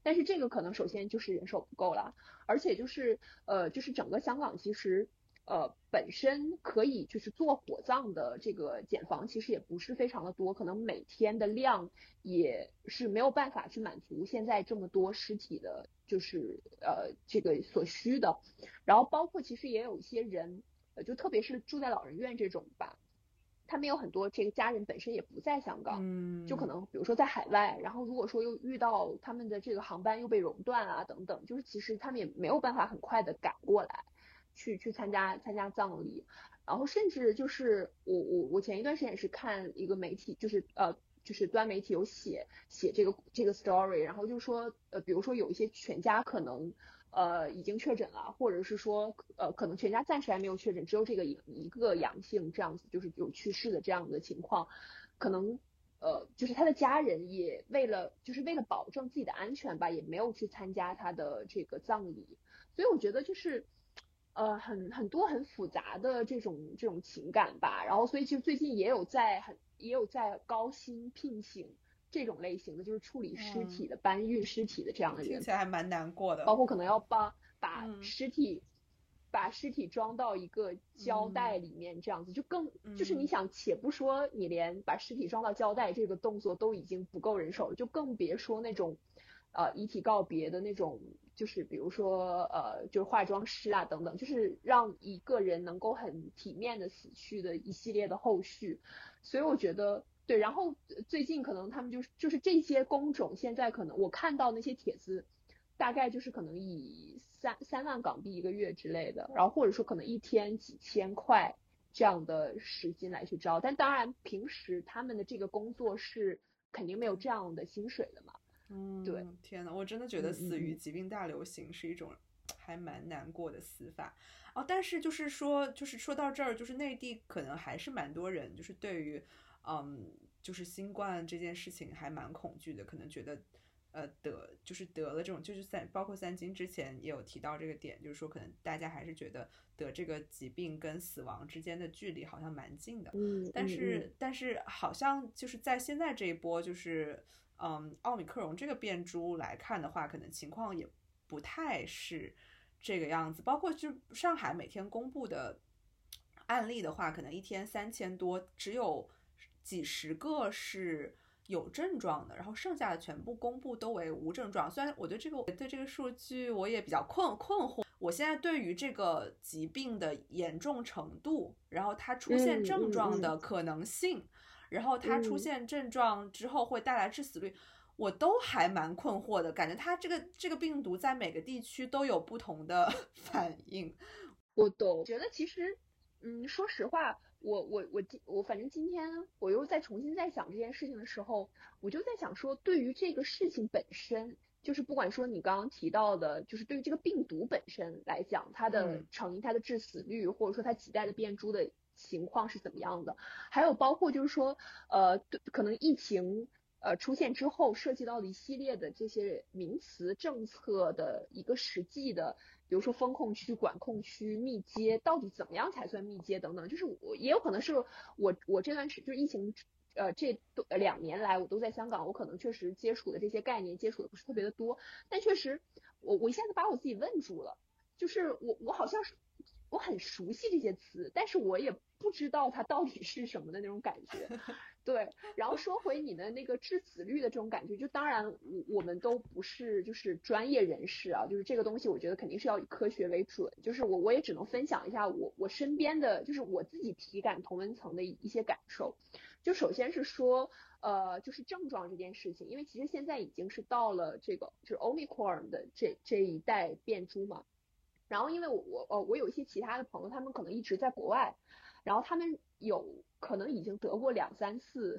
但是这个可能首先就是人手不够了，而且就是呃就是整个香港其实。呃，本身可以就是做火葬的这个检房，其实也不是非常的多，可能每天的量也是没有办法去满足现在这么多尸体的，就是呃这个所需的。然后包括其实也有一些人，呃，就特别是住在老人院这种吧，他们有很多这个家人本身也不在香港，就可能比如说在海外，然后如果说又遇到他们的这个航班又被熔断啊等等，就是其实他们也没有办法很快的赶过来。去去参加参加葬礼，然后甚至就是我我我前一段时间也是看一个媒体，就是呃就是端媒体有写写这个这个 story，然后就说呃比如说有一些全家可能呃已经确诊了，或者是说呃可能全家暂时还没有确诊，只有这个一一个阳性这样子，就是有去世的这样的情况，可能呃就是他的家人也为了就是为了保证自己的安全吧，也没有去参加他的这个葬礼，所以我觉得就是。呃，很很多很复杂的这种这种情感吧，然后所以其实最近也有在很也有在高薪聘请这种类型的，就是处理尸体的、搬运尸体的这样的人，听起来还蛮难过的。包括可能要帮把尸体把尸体装到一个胶带里面，这样子就更就是你想，且不说你连把尸体装到胶带这个动作都已经不够人手了，就更别说那种。呃，遗体告别的那种，就是比如说，呃，就是化妆师啊等等，就是让一个人能够很体面的死去的一系列的后续。所以我觉得，对。然后最近可能他们就是就是这些工种，现在可能我看到那些帖子，大概就是可能以三三万港币一个月之类的，然后或者说可能一天几千块这样的时薪来去招。但当然，平时他们的这个工作是肯定没有这样的薪水的嘛。嗯，对，天呐，我真的觉得死于疾病大流行是一种还蛮难过的死法哦。但是就是说，就是说到这儿，就是内地可能还是蛮多人，就是对于嗯，就是新冠这件事情还蛮恐惧的，可能觉得呃得就是得了这种，就是三包括三金之前也有提到这个点，就是说可能大家还是觉得得这个疾病跟死亡之间的距离好像蛮近的。嗯，但是但是好像就是在现在这一波就是。嗯，奥密克戎这个变株来看的话，可能情况也不太是这个样子。包括就上海每天公布的案例的话，可能一天三千多，只有几十个是有症状的，然后剩下的全部公布都为无症状。虽然我对这个对这个数据我也比较困困惑，我现在对于这个疾病的严重程度，然后它出现症状的可能性。然后它出现症状之后会带来致死率，我都还蛮困惑的，感觉它这个这个病毒在每个地区都有不同的 反应。我懂，觉得其实，嗯，说实话，我我我今我反正今天我又在重新在想这件事情的时候，我就在想说，对于这个事情本身，就是不管说你刚刚提到的，就是对于这个病毒本身来讲，它的成因、它的致死率，或者说它几代的变株的。情况是怎么样的？还有包括就是说，呃，可能疫情呃出现之后，涉及到的一系列的这些名词、政策的一个实际的，比如说风控区、管控区、密接，到底怎么样才算密接等等。就是我也有可能是我我这段时就是疫情呃这两年来我都在香港，我可能确实接触的这些概念接触的不是特别的多，但确实我我一下子把我自己问住了，就是我我好像是。我很熟悉这些词，但是我也不知道它到底是什么的那种感觉。对，然后说回你的那个致死率的这种感觉，就当然我我们都不是就是专业人士啊，就是这个东西我觉得肯定是要以科学为准，就是我我也只能分享一下我我身边的就是我自己体感同温层的一些感受。就首先是说，呃，就是症状这件事情，因为其实现在已经是到了这个就是 Omicron 的这这一代变株嘛，然后因为我我呃我有一些其他的朋友，他们可能一直在国外，然后他们有。可能已经得过两三次，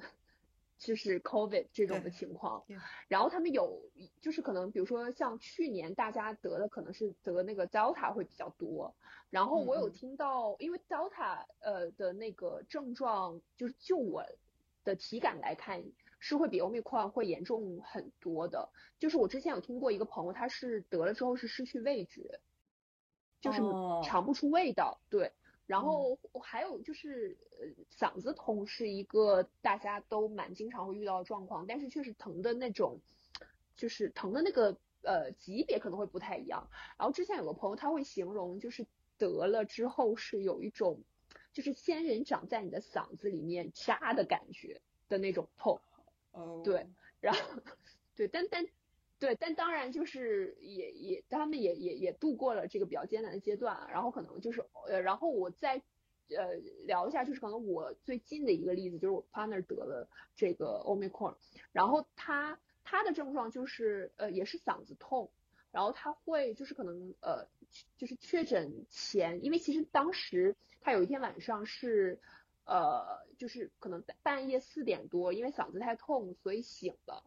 就是 COVID 这种的情况，然后他们有就是可能比如说像去年大家得的可能是得那个 Delta 会比较多，然后我有听到，因为 Delta 呃的那个症状就是就我的体感来看是会比 Omicron 会严重很多的，就是我之前有听过一个朋友他是得了之后是失去味觉，就是尝不出味道，对。然后还有就是，呃，嗓子痛是一个大家都蛮经常会遇到的状况，但是确实疼的那种，就是疼的那个呃级别可能会不太一样。然后之前有个朋友他会形容，就是得了之后是有一种，就是仙人掌在你的嗓子里面扎的感觉的那种痛。哦。对，然后 对，但但。对，但当然就是也也他们也也也度过了这个比较艰难的阶段，然后可能就是呃，然后我再呃聊一下，就是可能我最近的一个例子，就是我 partner 得了这个 omicron，然后他他的症状就是呃也是嗓子痛，然后他会就是可能呃就是确诊前，因为其实当时他有一天晚上是呃就是可能半夜四点多，因为嗓子太痛，所以醒了。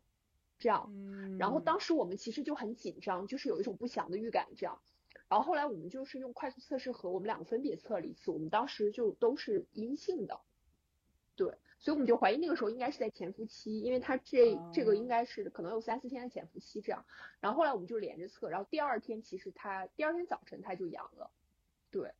这样，然后当时我们其实就很紧张，就是有一种不祥的预感。这样，然后后来我们就是用快速测试盒，我们两个分别测了一次，我们当时就都是阴性的。对，所以我们就怀疑那个时候应该是在潜伏期，因为他这这个应该是可能有三四天的潜伏期这样。然后后来我们就连着测，然后第二天其实他第二天早晨他就阳了。对。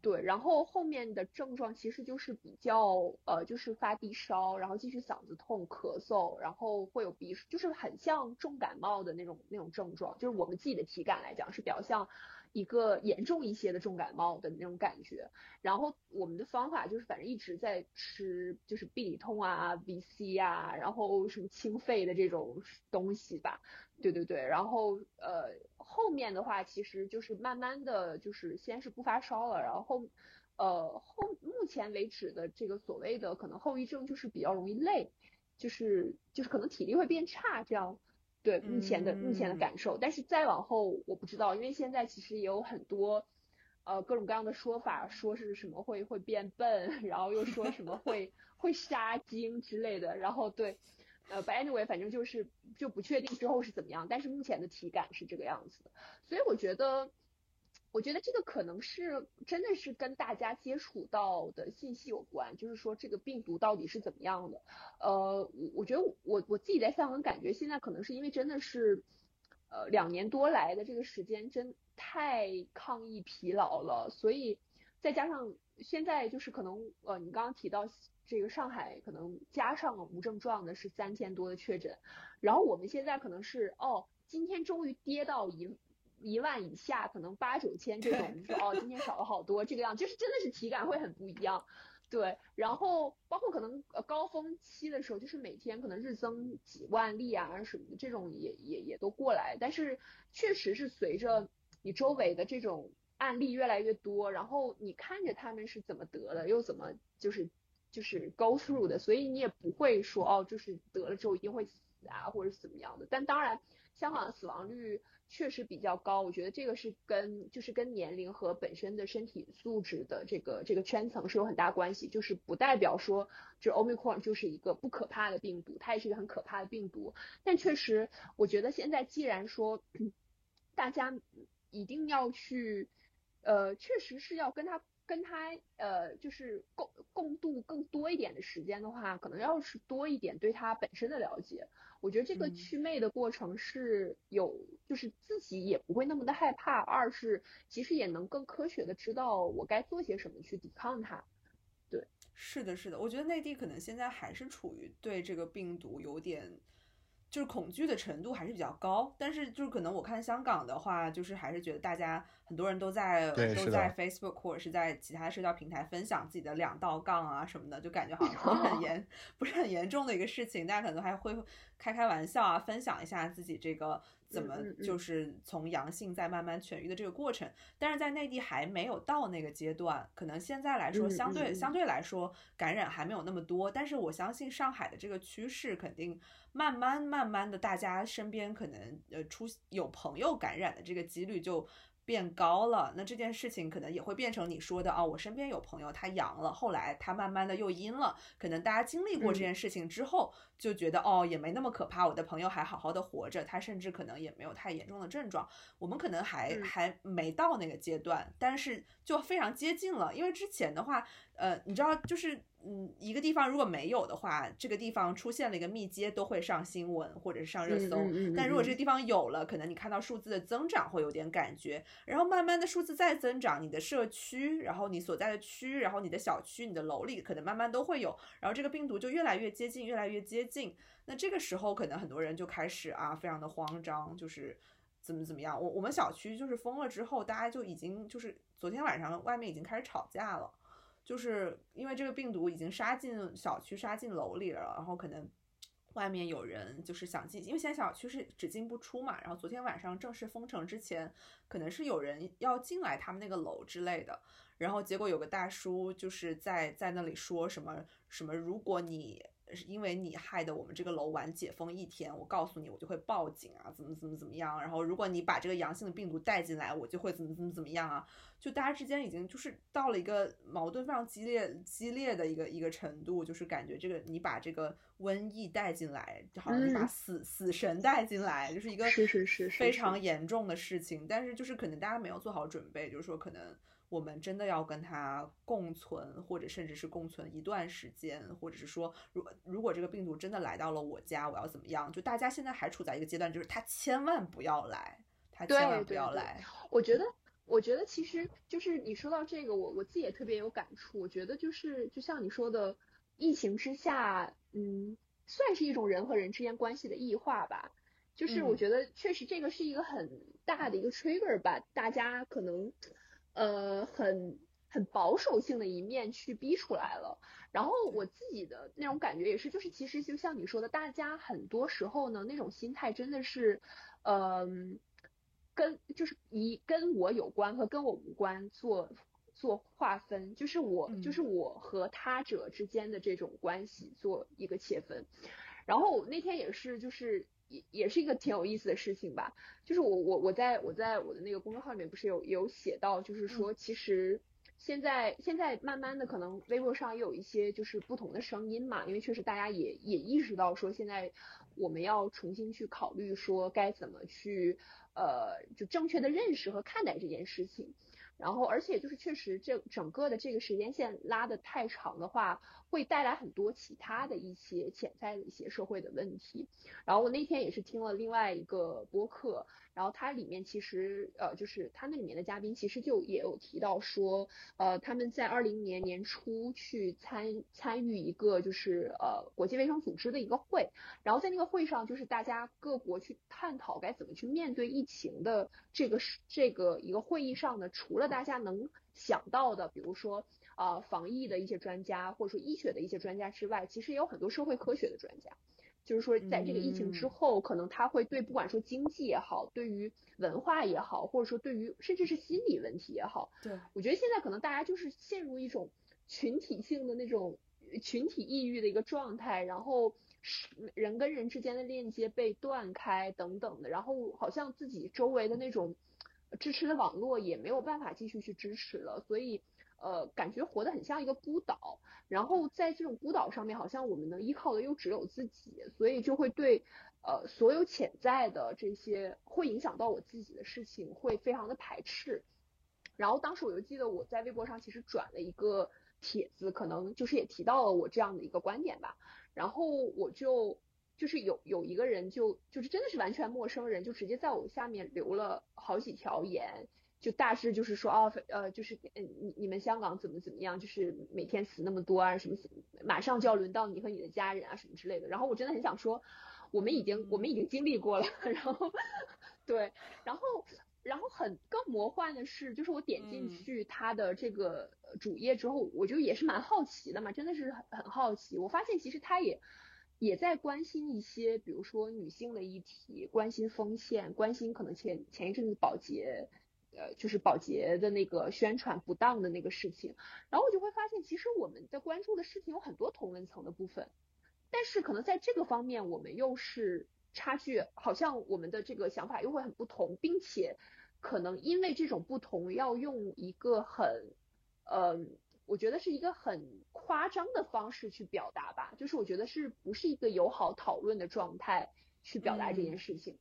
对，然后后面的症状其实就是比较呃，就是发低烧，然后继续嗓子痛、咳嗽，然后会有鼻，就是很像重感冒的那种那种症状，就是我们自己的体感来讲是比较像一个严重一些的重感冒的那种感觉。然后我们的方法就是反正一直在吃，就是必理痛啊、VC 啊，然后什么清肺的这种东西吧。对对对，然后呃后面的话其实就是慢慢的就是先是不发烧了。然后，呃，后目前为止的这个所谓的可能后遗症就是比较容易累，就是就是可能体力会变差这样。对，目前的目前的感受，但是再往后我不知道，因为现在其实也有很多呃各种各样的说法，说是什么会会变笨，然后又说什么会 会杀精之类的。然后对，呃，But anyway，反正就是就不确定之后是怎么样，但是目前的体感是这个样子的，所以我觉得。我觉得这个可能是真的是跟大家接触到的信息有关，就是说这个病毒到底是怎么样的。呃，我我觉得我我自己在香港感觉现在可能是因为真的是，呃，两年多来的这个时间真太抗疫疲劳了，所以再加上现在就是可能呃，你刚刚提到这个上海可能加上无症状的是三千多的确诊，然后我们现在可能是哦，今天终于跌到一。一万以下，可能八九千这种，你说哦，今天少了好多，这个样，就是真的是体感会很不一样，对。然后包括可能呃高峰期的时候，就是每天可能日增几万例啊什么的，这种也也也都过来。但是确实是随着你周围的这种案例越来越多，然后你看着他们是怎么得的，又怎么就是就是 go through 的，所以你也不会说哦，就是得了之后一定会死。啊，或者是怎么样的？但当然，香港的死亡率确实比较高。我觉得这个是跟就是跟年龄和本身的身体素质的这个这个圈层是有很大关系。就是不代表说这 Omicron 就是一个不可怕的病毒，它也是一个很可怕的病毒。但确实，我觉得现在既然说大家一定要去，呃，确实是要跟他。跟他呃，就是共共度更多一点的时间的话，可能要是多一点对他本身的了解，我觉得这个祛魅的过程是有，就是自己也不会那么的害怕。二是其实也能更科学的知道我该做些什么去抵抗它。对，是的，是的，我觉得内地可能现在还是处于对这个病毒有点。就是恐惧的程度还是比较高，但是就是可能我看香港的话，就是还是觉得大家很多人都在都在 Facebook 或者是在其他社交平台分享自己的两道杠啊什么的，就感觉好像不是很严 不是很严重的一个事情，大家可能还会开开玩笑啊，分享一下自己这个。怎么就是从阳性再慢慢痊愈的这个过程，但是在内地还没有到那个阶段，可能现在来说相对相对来说感染还没有那么多，但是我相信上海的这个趋势肯定慢慢慢慢的，大家身边可能呃出有朋友感染的这个几率就。变高了，那这件事情可能也会变成你说的啊，我身边有朋友他阳了，后来他慢慢的又阴了，可能大家经历过这件事情之后，就觉得哦也没那么可怕，我的朋友还好好的活着，他甚至可能也没有太严重的症状，我们可能还还没到那个阶段，但是就非常接近了，因为之前的话，呃，你知道就是。嗯，一个地方如果没有的话，这个地方出现了一个密接，都会上新闻或者是上热搜。但如果这个地方有了，可能你看到数字的增长会有点感觉，然后慢慢的数字再增长，你的社区，然后你所在的区，然后你的小区、你的楼里，可能慢慢都会有，然后这个病毒就越来越接近，越来越接近。那这个时候，可能很多人就开始啊，非常的慌张，就是怎么怎么样。我我们小区就是封了之后，大家就已经就是昨天晚上外面已经开始吵架了。就是因为这个病毒已经杀进小区、杀进楼里了，然后可能外面有人就是想进，因为现在小区是只进不出嘛。然后昨天晚上正式封城之前，可能是有人要进来他们那个楼之类的。然后结果有个大叔就是在在那里说什么什么，如果你。是因为你害得我们这个楼晚解封一天，我告诉你，我就会报警啊，怎么怎么怎么样。然后如果你把这个阳性的病毒带进来，我就会怎么怎么怎么样啊。就大家之间已经就是到了一个矛盾非常激烈激烈的一个一个程度，就是感觉这个你把这个瘟疫带进来，好像你把死死神带进来，就是一个是是是非常严重的事情。但是就是可能大家没有做好准备，就是说可能。我们真的要跟它共存，或者甚至是共存一段时间，或者是说，如如果这个病毒真的来到了我家，我要怎么样？就大家现在还处在一个阶段，就是它千万不要来，它千万不要来。我觉得，我觉得其实就是你说到这个，我我自己也特别有感触。我觉得就是就像你说的，疫情之下，嗯，算是一种人和人之间关系的异化吧。就是我觉得确实这个是一个很大的一个 trigger 吧，大家可能。呃，很很保守性的一面去逼出来了。然后我自己的那种感觉也是，就是其实就像你说的，大家很多时候呢，那种心态真的是，嗯，跟就是以跟我有关和跟我无关做做划分，就是我就是我和他者之间的这种关系做一个切分。然后我那天也是就是。也也是一个挺有意思的事情吧，就是我我我在我在我的那个公众号里面不是有有写到，就是说其实现在现在慢慢的可能微博上也有一些就是不同的声音嘛，因为确实大家也也意识到说现在我们要重新去考虑说该怎么去呃就正确的认识和看待这件事情。然后，而且就是确实，这整个的这个时间线拉的太长的话，会带来很多其他的一些潜在的一些社会的问题。然后我那天也是听了另外一个播客，然后它里面其实呃，就是它那里面的嘉宾其实就也有提到说，呃，他们在二零年年初去参参与一个就是呃国际卫生组织的一个会，然后在那个会上就是大家各国去探讨该怎么去面对疫情的这个是这个一个会议上呢，除了大家能想到的，比如说啊，防疫的一些专家，或者说医学的一些专家之外，其实也有很多社会科学的专家。就是说，在这个疫情之后，可能他会对不管说经济也好，对于文化也好，或者说对于甚至是心理问题也好，对我觉得现在可能大家就是陷入一种群体性的那种群体抑郁的一个状态，然后人跟人之间的链接被断开等等的，然后好像自己周围的那种。支持的网络也没有办法继续去支持了，所以呃，感觉活得很像一个孤岛。然后在这种孤岛上面，好像我们能依靠的又只有自己，所以就会对呃所有潜在的这些会影响到我自己的事情会非常的排斥。然后当时我就记得我在微博上其实转了一个帖子，可能就是也提到了我这样的一个观点吧。然后我就。就是有有一个人就就是真的是完全陌生人，就直接在我下面留了好几条言，就大致就是说哦呃就是嗯你你们香港怎么怎么样，就是每天死那么多啊什么，马上就要轮到你和你的家人啊什么之类的。然后我真的很想说，我们已经我们已经经历过了，然后对，然后然后很更魔幻的是，就是我点进去他的这个主页之后，我就也是蛮好奇的嘛，真的是很很好奇，我发现其实他也也在关心一些，比如说女性的议题，关心风险，关心可能前前一阵子保洁。呃，就是保洁的那个宣传不当的那个事情，然后我就会发现，其实我们在关注的事情有很多同文层的部分，但是可能在这个方面，我们又是差距，好像我们的这个想法又会很不同，并且可能因为这种不同，要用一个很，呃，我觉得是一个很夸张的方式去表达吧，就是我觉得是不是一个友好讨论的状态去表达这件事情。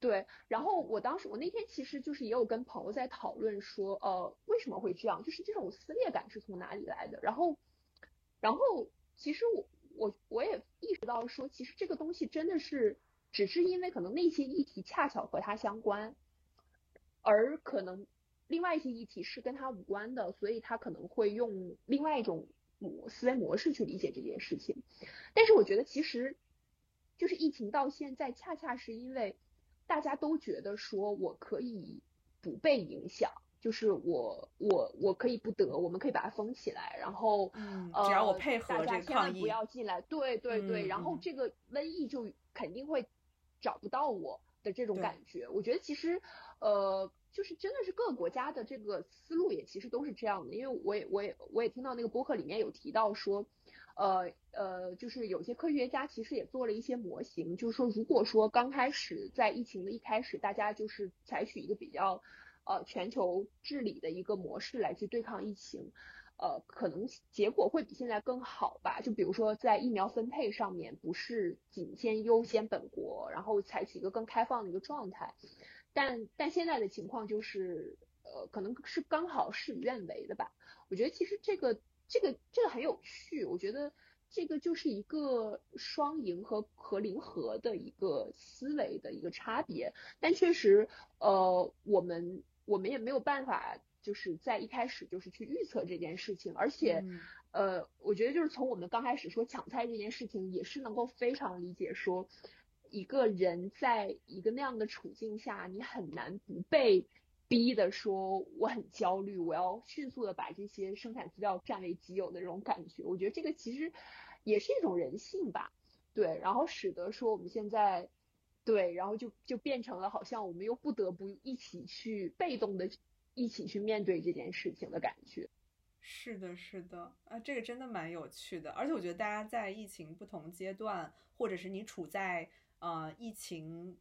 对，然后我当时我那天其实就是也有跟朋友在讨论说，呃，为什么会这样？就是这种撕裂感是从哪里来的？然后，然后其实我我我也意识到说，其实这个东西真的是只是因为可能那些议题恰巧和它相关，而可能另外一些议题是跟它无关的，所以他可能会用另外一种模思维模式去理解这件事情。但是我觉得其实就是疫情到现在，恰恰是因为。大家都觉得说我可以不被影响，就是我我我可以不得，我们可以把它封起来，然后嗯，只要我配合这个抗议，不要进来，对对对，然后这个瘟疫就肯定会找不到我的这种感觉。我觉得其实呃。就是真的是各个国家的这个思路也其实都是这样的，因为我也我也我也听到那个播客里面有提到说，呃呃，就是有些科学家其实也做了一些模型，就是说如果说刚开始在疫情的一开始，大家就是采取一个比较呃全球治理的一个模式来去对抗疫情，呃，可能结果会比现在更好吧。就比如说在疫苗分配上面，不是仅先优先本国，然后采取一个更开放的一个状态。但但现在的情况就是，呃，可能是刚好事与愿违的吧。我觉得其实这个这个这个很有趣。我觉得这个就是一个双赢和和零和的一个思维的一个差别。但确实，呃，我们我们也没有办法就是在一开始就是去预测这件事情。而且，呃，我觉得就是从我们刚开始说抢菜这件事情，也是能够非常理解说。一个人在一个那样的处境下，你很难不被逼的说我很焦虑，我要迅速的把这些生产资料占为己有的这种感觉。我觉得这个其实也是一种人性吧，对，然后使得说我们现在对，然后就就变成了好像我们又不得不一起去被动的一起去面对这件事情的感觉。是的，是的，啊，这个真的蛮有趣的，而且我觉得大家在疫情不同阶段，或者是你处在。呃，疫情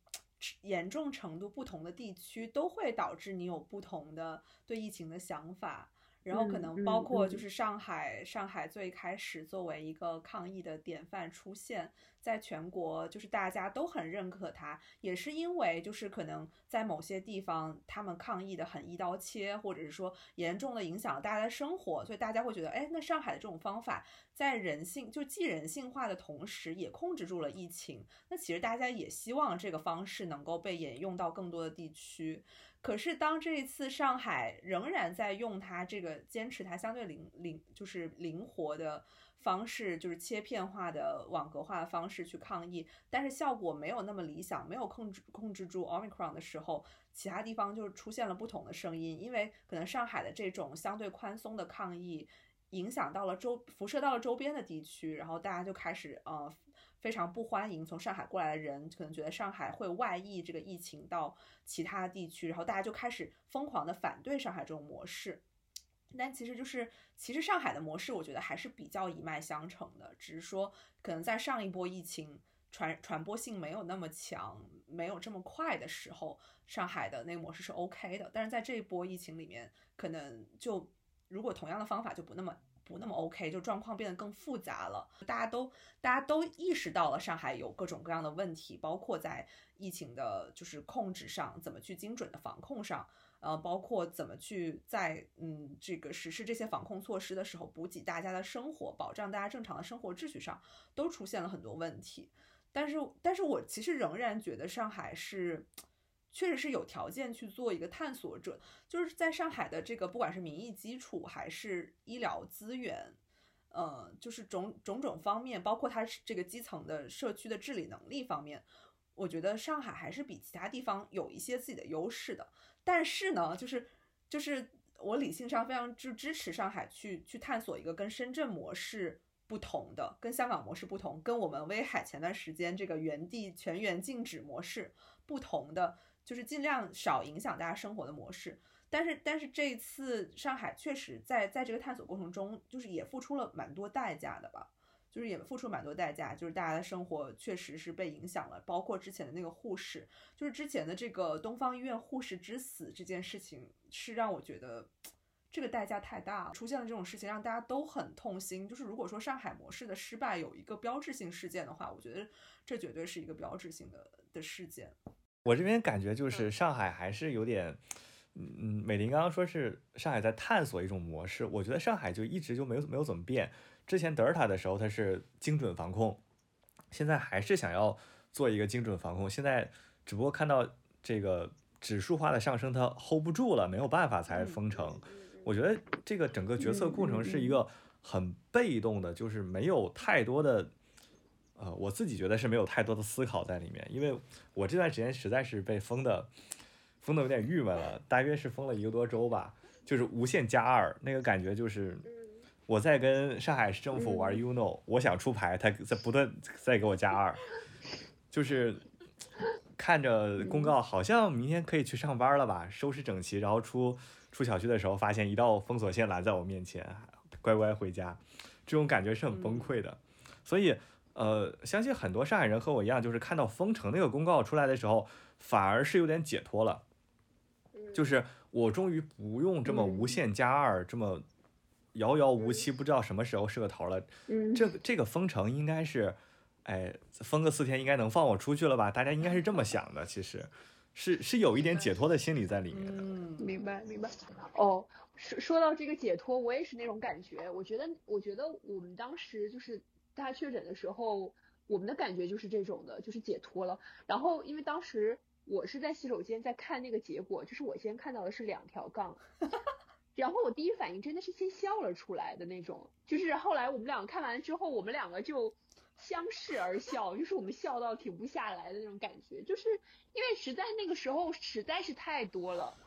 严重程度不同的地区，都会导致你有不同的对疫情的想法。然后可能包括就是上海，上海最开始作为一个抗疫的典范出现。在全国，就是大家都很认可它，也是因为就是可能在某些地方，他们抗疫的很一刀切，或者是说严重的影响了大家的生活，所以大家会觉得，哎，那上海的这种方法在人性就既人性化的同时，也控制住了疫情。那其实大家也希望这个方式能够被沿用到更多的地区。可是当这一次上海仍然在用它这个坚持它相对灵灵就是灵活的。方式就是切片化的网格化的方式去抗议，但是效果没有那么理想，没有控制控制住 omicron 的时候，其他地方就出现了不同的声音，因为可能上海的这种相对宽松的抗议影响到了周辐射到了周边的地区，然后大家就开始呃非常不欢迎从上海过来的人，可能觉得上海会外溢这个疫情到其他地区，然后大家就开始疯狂的反对上海这种模式。但其实就是，其实上海的模式，我觉得还是比较一脉相承的，只是说可能在上一波疫情传传播性没有那么强，没有这么快的时候，上海的那个模式是 OK 的。但是在这一波疫情里面，可能就如果同样的方法就不那么。不那么 OK，就状况变得更复杂了。大家都大家都意识到了上海有各种各样的问题，包括在疫情的就是控制上，怎么去精准的防控上，呃，包括怎么去在嗯这个实施这些防控措施的时候，补给大家的生活，保障大家正常的生活秩序上，都出现了很多问题。但是，但是我其实仍然觉得上海是。确实是有条件去做一个探索者，就是在上海的这个不管是民意基础还是医疗资源，呃，就是种种种方面，包括它这个基层的社区的治理能力方面，我觉得上海还是比其他地方有一些自己的优势的。但是呢，就是就是我理性上非常就支持上海去去探索一个跟深圳模式不同的、跟香港模式不同、跟我们威海前段时间这个原地全员禁止模式不同的，就是尽量少影响大家生活的模式。但是，但是这一次上海确实在在这个探索过程中，就是也付出了蛮多代价的吧，就是也付出蛮多代价，就是大家的生活确实是被影响了，包括之前的那个护士，就是之前的这个东方医院护士之死这件事情，是让我觉得这个代价太大了，出现了这种事情让大家都很痛心。就是如果说上海模式的失败有一个标志性事件的话，我觉得这绝对是一个标志性的的事件。我这边感觉就是上海还是有点。嗯嗯，美林刚刚说是上海在探索一种模式，我觉得上海就一直就没有没有怎么变。之前德尔塔的时候，它是精准防控，现在还是想要做一个精准防控。现在只不过看到这个指数化的上升，它 hold 不住了，没有办法才封城。我觉得这个整个决策过程是一个很被动的，就是没有太多的，呃，我自己觉得是没有太多的思考在里面，因为我这段时间实在是被封的。封的有点郁闷了，大约是封了一个多周吧，就是无限加二，那个感觉就是我在跟上海市政府玩 UNO，我想出牌，他在不断在给我加二，就是看着公告好像明天可以去上班了吧，收拾整齐，然后出出小区的时候发现一道封锁线拦在我面前，乖乖回家，这种感觉是很崩溃的，所以呃，相信很多上海人和我一样，就是看到封城那个公告出来的时候，反而是有点解脱了。就是我终于不用这么无限加二，这么遥遥无期，不知道什么时候是个头了。这这个封城应该是，哎，封个四天应该能放我出去了吧？大家应该是这么想的，其实是是有一点解脱的心理在里面的。嗯，明白明白。哦，说说到这个解脱，我也是那种感觉。我觉得我觉得我们当时就是大家确诊的时候，我们的感觉就是这种的，就是解脱了。然后因为当时。我是在洗手间在看那个结果，就是我先看到的是两条杠，然后我第一反应真的是先笑了出来的那种，就是后来我们两个看完之后，我们两个就相视而笑，就是我们笑到停不下来的那种感觉，就是因为实在那个时候实在是太多了，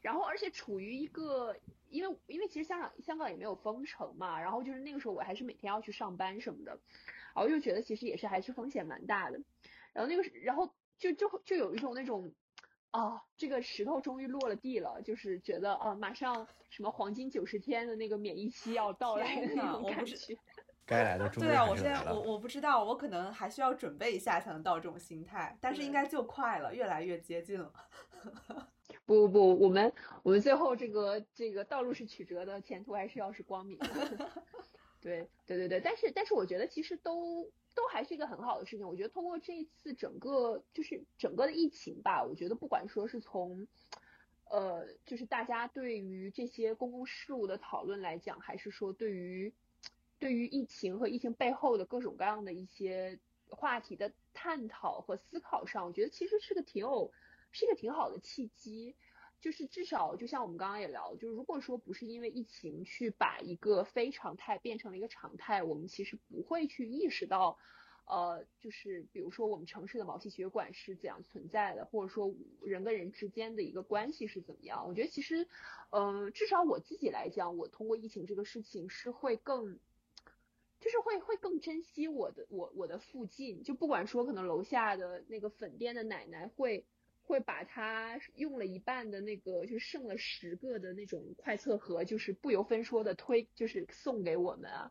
然后而且处于一个，因为因为其实香港香港也没有封城嘛，然后就是那个时候我还是每天要去上班什么的，然后就觉得其实也是还是风险蛮大的，然后那个然后。就就就有一种那种啊，这个石头终于落了地了，就是觉得啊，马上什么黄金九十天的那个免疫期要到来的那种感觉。该来的 终对啊，我现在我我不知道，我可能还需要准备一下才能到这种心态，但是应该就快了，越来越接近了。不不不，我们我们最后这个这个道路是曲折的，前途还是要是光明的。对对对对，但是但是我觉得其实都。都还是一个很好的事情。我觉得通过这一次整个就是整个的疫情吧，我觉得不管说是从呃就是大家对于这些公共事务的讨论来讲，还是说对于对于疫情和疫情背后的各种各样的一些话题的探讨和思考上，我觉得其实是个挺有是一个挺好的契机。就是至少，就像我们刚刚也聊，就是如果说不是因为疫情去把一个非常态变成了一个常态，我们其实不会去意识到，呃，就是比如说我们城市的毛细血管是怎样存在的，或者说人跟人之间的一个关系是怎么样。我觉得其实，嗯，至少我自己来讲，我通过疫情这个事情是会更，就是会会更珍惜我的我我的附近，就不管说可能楼下的那个粉店的奶奶会。会把他用了一半的那个，就是剩了十个的那种快测盒，就是不由分说的推，就是送给我们啊。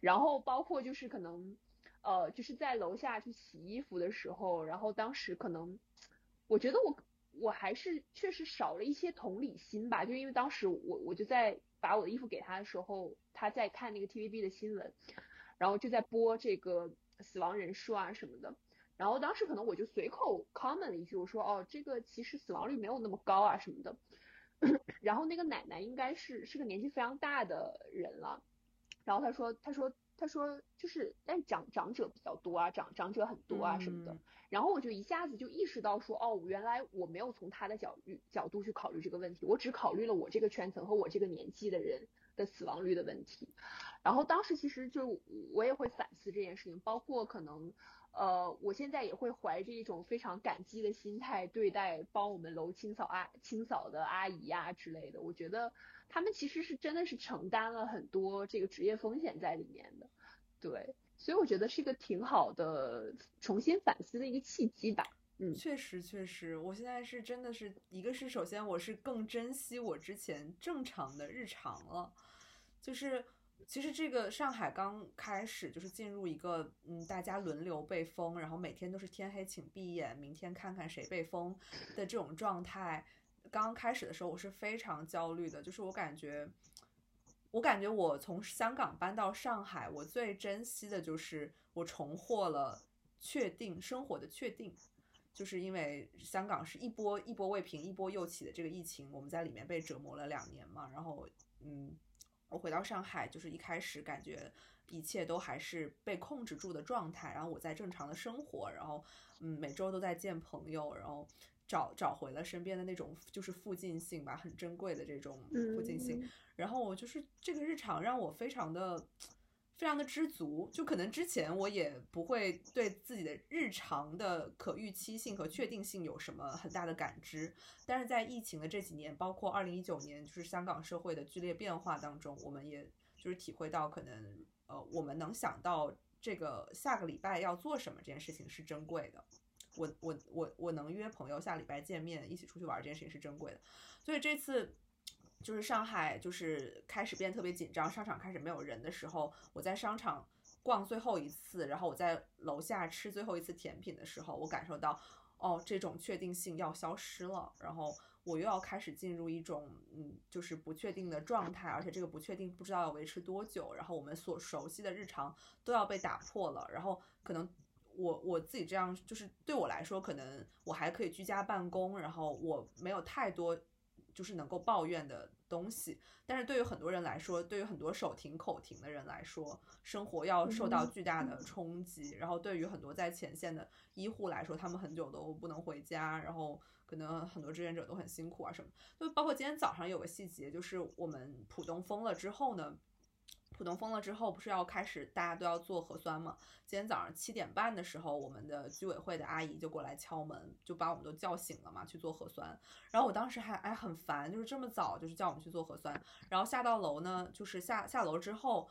然后包括就是可能，呃，就是在楼下去洗衣服的时候，然后当时可能，我觉得我我还是确实少了一些同理心吧，就因为当时我我就在把我的衣服给他的时候，他在看那个 TVB 的新闻，然后就在播这个死亡人数啊什么的。然后当时可能我就随口 comment 了一句，我说哦，这个其实死亡率没有那么高啊什么的。然后那个奶奶应该是是个年纪非常大的人了，然后她说她说她说就是，但长长者比较多啊，长长者很多啊什么的。然后我就一下子就意识到说，哦，原来我没有从他的角度角度去考虑这个问题，我只考虑了我这个圈层和我这个年纪的人的死亡率的问题。然后当时其实就我也会反思这件事情，包括可能。呃，我现在也会怀着一种非常感激的心态对待帮我们楼清扫阿清扫的阿姨呀之类的。我觉得他们其实是真的是承担了很多这个职业风险在里面的，对，所以我觉得是一个挺好的重新反思的一个契机吧。嗯，确实确实，我现在是真的是一个是首先我是更珍惜我之前正常的日常了，就是。其实这个上海刚开始就是进入一个嗯，大家轮流被封，然后每天都是天黑请闭眼，明天看看谁被封的这种状态。刚刚开始的时候，我是非常焦虑的，就是我感觉，我感觉我从香港搬到上海，我最珍惜的就是我重获了确定生活的确定，就是因为香港是一波一波未平一波又起的这个疫情，我们在里面被折磨了两年嘛，然后嗯。我回到上海，就是一开始感觉一切都还是被控制住的状态，然后我在正常的生活，然后嗯，每周都在见朋友，然后找找回了身边的那种就是附近性吧，很珍贵的这种附近性，然后我就是这个日常让我非常的。非常的知足，就可能之前我也不会对自己的日常的可预期性和确定性有什么很大的感知，但是在疫情的这几年，包括二零一九年，就是香港社会的剧烈变化当中，我们也就是体会到，可能呃，我们能想到这个下个礼拜要做什么这件事情是珍贵的，我我我我能约朋友下礼拜见面一起出去玩这件事情是珍贵的，所以这次。就是上海，就是开始变特别紧张，商场开始没有人的时候，我在商场逛最后一次，然后我在楼下吃最后一次甜品的时候，我感受到，哦，这种确定性要消失了，然后我又要开始进入一种，嗯，就是不确定的状态，而且这个不确定不知道要维持多久，然后我们所熟悉的日常都要被打破了，然后可能我我自己这样，就是对我来说，可能我还可以居家办公，然后我没有太多。就是能够抱怨的东西，但是对于很多人来说，对于很多手停口停的人来说，生活要受到巨大的冲击。然后对于很多在前线的医护来说，他们很久都不能回家，然后可能很多志愿者都很辛苦啊什么。就包括今天早上有个细节，就是我们浦东封了之后呢。浦东封了之后，不是要开始大家都要做核酸吗？今天早上七点半的时候，我们的居委会的阿姨就过来敲门，就把我们都叫醒了嘛，去做核酸。然后我当时还哎很烦，就是这么早就是叫我们去做核酸。然后下到楼呢，就是下下楼之后，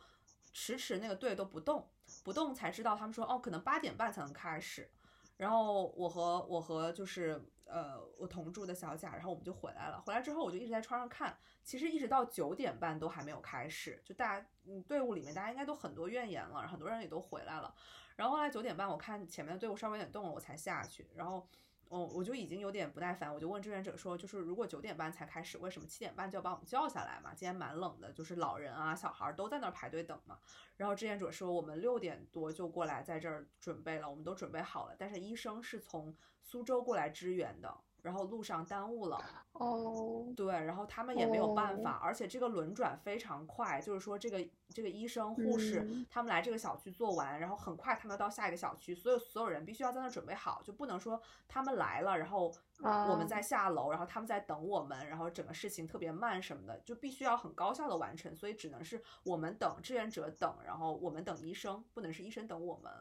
迟迟那个队都不动，不动才知道他们说哦，可能八点半才能开始。然后我和我和就是呃我同住的小贾，然后我们就回来了。回来之后我就一直在窗上看，其实一直到九点半都还没有开始。就大家嗯队伍里面大家应该都很多怨言了，很多人也都回来了。然后后来九点半我看前面的队伍稍微有点动了，我才下去。然后。嗯，我就已经有点不耐烦，我就问志愿者说，就是如果九点半才开始，为什么七点半就要把我们叫下来嘛？今天蛮冷的，就是老人啊、小孩都在那儿排队等嘛。然后志愿者说，我们六点多就过来在这儿准备了，我们都准备好了，但是医生是从苏州过来支援的。然后路上耽误了哦，对，然后他们也没有办法，而且这个轮转非常快，就是说这个这个医生护士他们来这个小区做完，然后很快他们要到下一个小区，所有所有人必须要在那准备好，就不能说他们来了，然后我们在下楼，然后他们在等我们，然后整个事情特别慢什么的，就必须要很高效的完成，所以只能是我们等志愿者等，然后我们等医生，不能是医生等我们。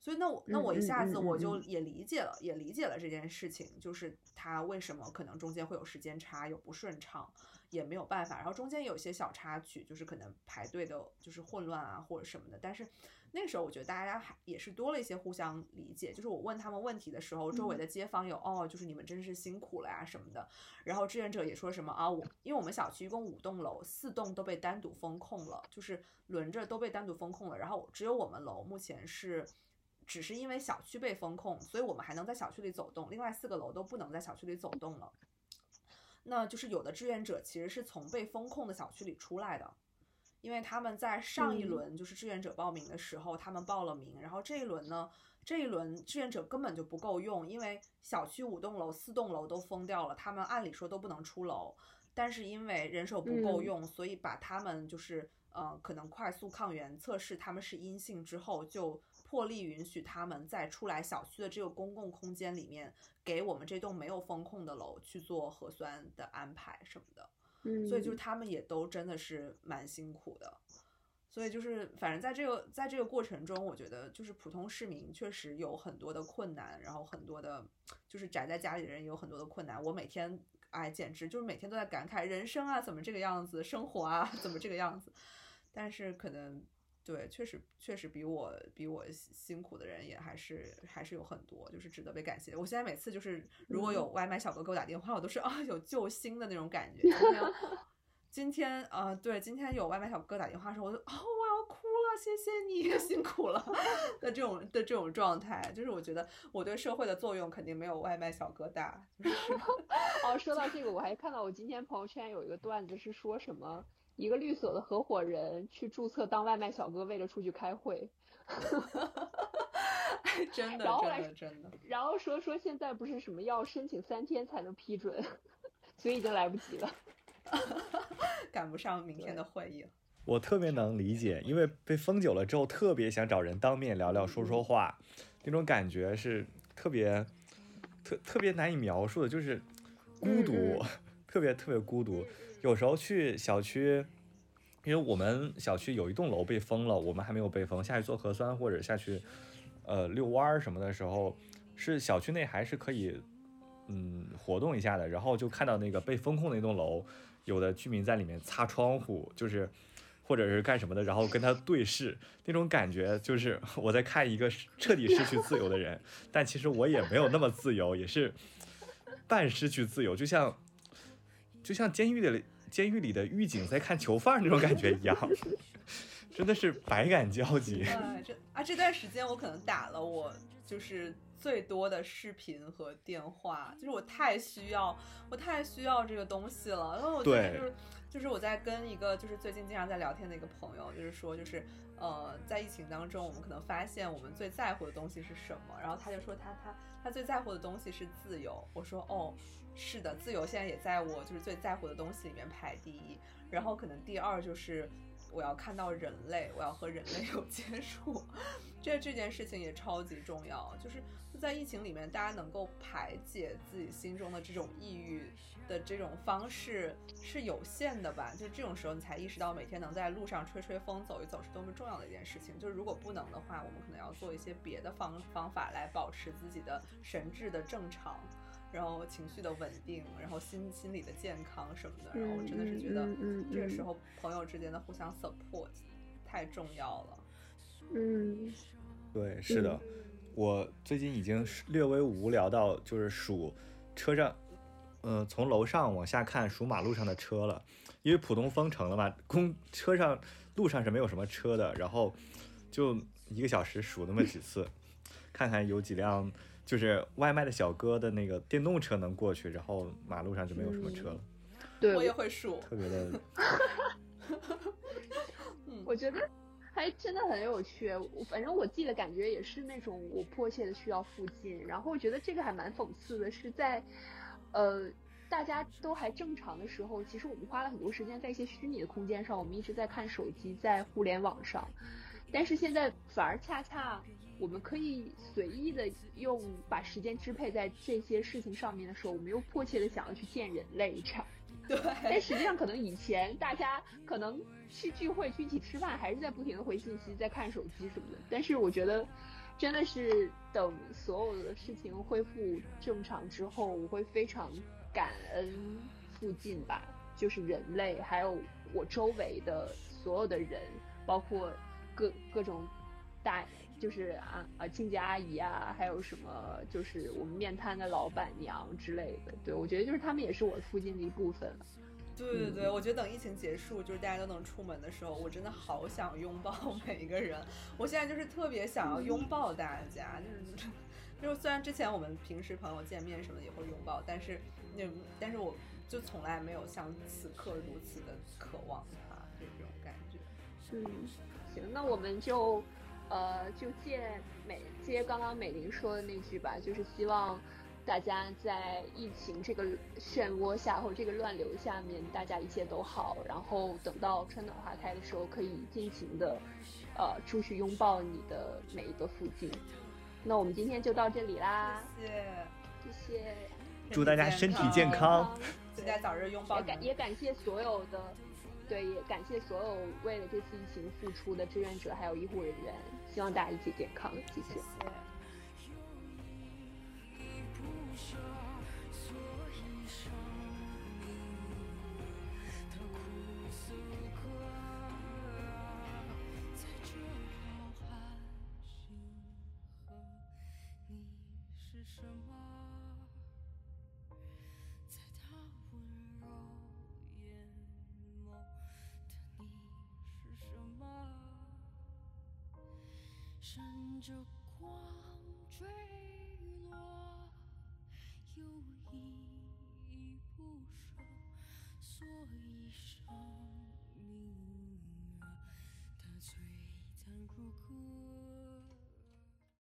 所以那我那我一下子我就也理解了，也理解了这件事情，就是他为什么可能中间会有时间差，有不顺畅，也没有办法。然后中间有些小插曲，就是可能排队的就是混乱啊或者什么的。但是那个时候我觉得大家还也是多了一些互相理解。就是我问他们问题的时候，周围的街坊有哦，就是你们真是辛苦了呀什么的。然后志愿者也说什么啊，我因为我们小区一共五栋楼，四栋都被单独封控了，就是轮着都被单独封控了。然后只有我们楼目前是。只是因为小区被封控，所以我们还能在小区里走动，另外四个楼都不能在小区里走动了。那就是有的志愿者其实是从被封控的小区里出来的，因为他们在上一轮就是志愿者报名的时候，他们报了名，然后这一轮呢，这一轮志愿者根本就不够用，因为小区五栋楼、四栋楼都封掉了，他们按理说都不能出楼，但是因为人手不够用，所以把他们就是。呃，可能快速抗原测试他们是阴性之后，就破例允许他们在出来小区的这个公共空间里面，给我们这栋没有封控的楼去做核酸的安排什么的。嗯，所以就是他们也都真的是蛮辛苦的。所以就是，反正在这个在这个过程中，我觉得就是普通市民确实有很多的困难，然后很多的，就是宅在家里的人也有很多的困难。我每天哎，简直就是每天都在感慨人生啊，怎么这个样子？生活啊，怎么这个样子？但是可能对，确实确实比我比我辛苦的人也还是还是有很多，就是值得被感谢。我现在每次就是如果有外卖小哥给我打电话，我都是啊有救星的那种感觉。今天今天啊，对，今天有外卖小哥打电话的时候，我就哦我要哭了，谢谢你 辛苦了的这种的这种状态，就是我觉得我对社会的作用肯定没有外卖小哥大。哦，说到这个，我还看到我今天朋友圈有一个段子是说什么。一个律所的合伙人去注册当外卖小哥，为了出去开会。真的，真的，真的。然后说说现在不是什么要申请三天才能批准，所以已经来不及了，赶不上明天的会议了。我特别能理解，因为被封久了之后，特别想找人当面聊聊、说说话，那种感觉是特别特特别难以描述的，就是孤独。特别特别孤独，有时候去小区，因为我们小区有一栋楼被封了，我们还没有被封。下去做核酸或者下去，呃，遛弯儿什么的时候，是小区内还是可以，嗯，活动一下的。然后就看到那个被封控的那栋楼，有的居民在里面擦窗户，就是或者是干什么的，然后跟他对视，那种感觉就是 我在看一个彻底失去自由的人，但其实我也没有那么自由，也是半失去自由，就像。就像监狱的监狱里的狱警在看囚犯那种感觉一样，真的是百感交集。这啊，这段时间我可能打了我就是最多的视频和电话，就是我太需要，我太需要这个东西了。因为我觉得就是就是我在跟一个就是最近经常在聊天的一个朋友，就是说就是呃，在疫情当中，我们可能发现我们最在乎的东西是什么，然后他就说他他他最在乎的东西是自由。我说哦。是的，自由现在也在我就是最在乎的东西里面排第一，然后可能第二就是我要看到人类，我要和人类 有接触，这这件事情也超级重要。就是在疫情里面，大家能够排解自己心中的这种抑郁的这种方式是有限的吧？就这种时候，你才意识到每天能在路上吹吹风、走一走是多么重要的一件事情。就是如果不能的话，我们可能要做一些别的方方法来保持自己的神智的正常。然后情绪的稳定，然后心心理的健康什么的，然后我真的是觉得这个时候朋友之间的互相 support 太重要了。嗯，对，是的，我最近已经略微无聊到就是数车上，呃，从楼上往下看数马路上的车了，因为浦东封城了嘛，公车上路上是没有什么车的，然后就一个小时数那么几次，看看有几辆。就是外卖的小哥的那个电动车能过去，然后马路上就没有什么车了。对，我也会数，特别的。我觉得还真的很有趣。反正我自己的感觉也是那种我迫切的需要附近。然后我觉得这个还蛮讽刺的，是在呃大家都还正常的时候，其实我们花了很多时间在一些虚拟的空间上，我们一直在看手机，在互联网上。但是现在反而恰恰。我们可以随意的用把时间支配在这些事情上面的时候，我们又迫切的想要去见人类这样。对，但实际上可能以前大家可能去聚会、去一起吃饭，还是在不停的回信息、在看手机什么的。但是我觉得，真的是等所有的事情恢复正常之后，我会非常感恩附近吧，就是人类，还有我周围的所有的人，包括各各种。大就是啊啊亲家阿姨啊，还有什么就是我们面摊的老板娘之类的，对我觉得就是他们也是我附近的一部分。对对对，我觉得等疫情结束，就是大家都能出门的时候，我真的好想拥抱 每一个人。我现在就是特别想要拥抱大家，就是就是虽然之前我们平时朋友见面什么的也会拥抱，但是那但是我就从来没有像此刻如此的渴望他这种感觉。嗯，行，那我们就。呃，就借美接刚刚美玲说的那句吧，就是希望，大家在疫情这个漩涡下或者这个乱流下面，大家一切都好。然后等到春暖花开的时候，可以尽情的，呃，出去拥抱你的每一个附近。那我们今天就到这里啦，谢谢，谢谢，祝大家身体健康，大家早日拥抱。也感也感谢所有的，对，也感谢所有为了这次疫情付出的志愿者还有医护人员，希望大家一起健康，谢谢。着光坠落，又依依不舍，所以生命啊，它璀璨如歌。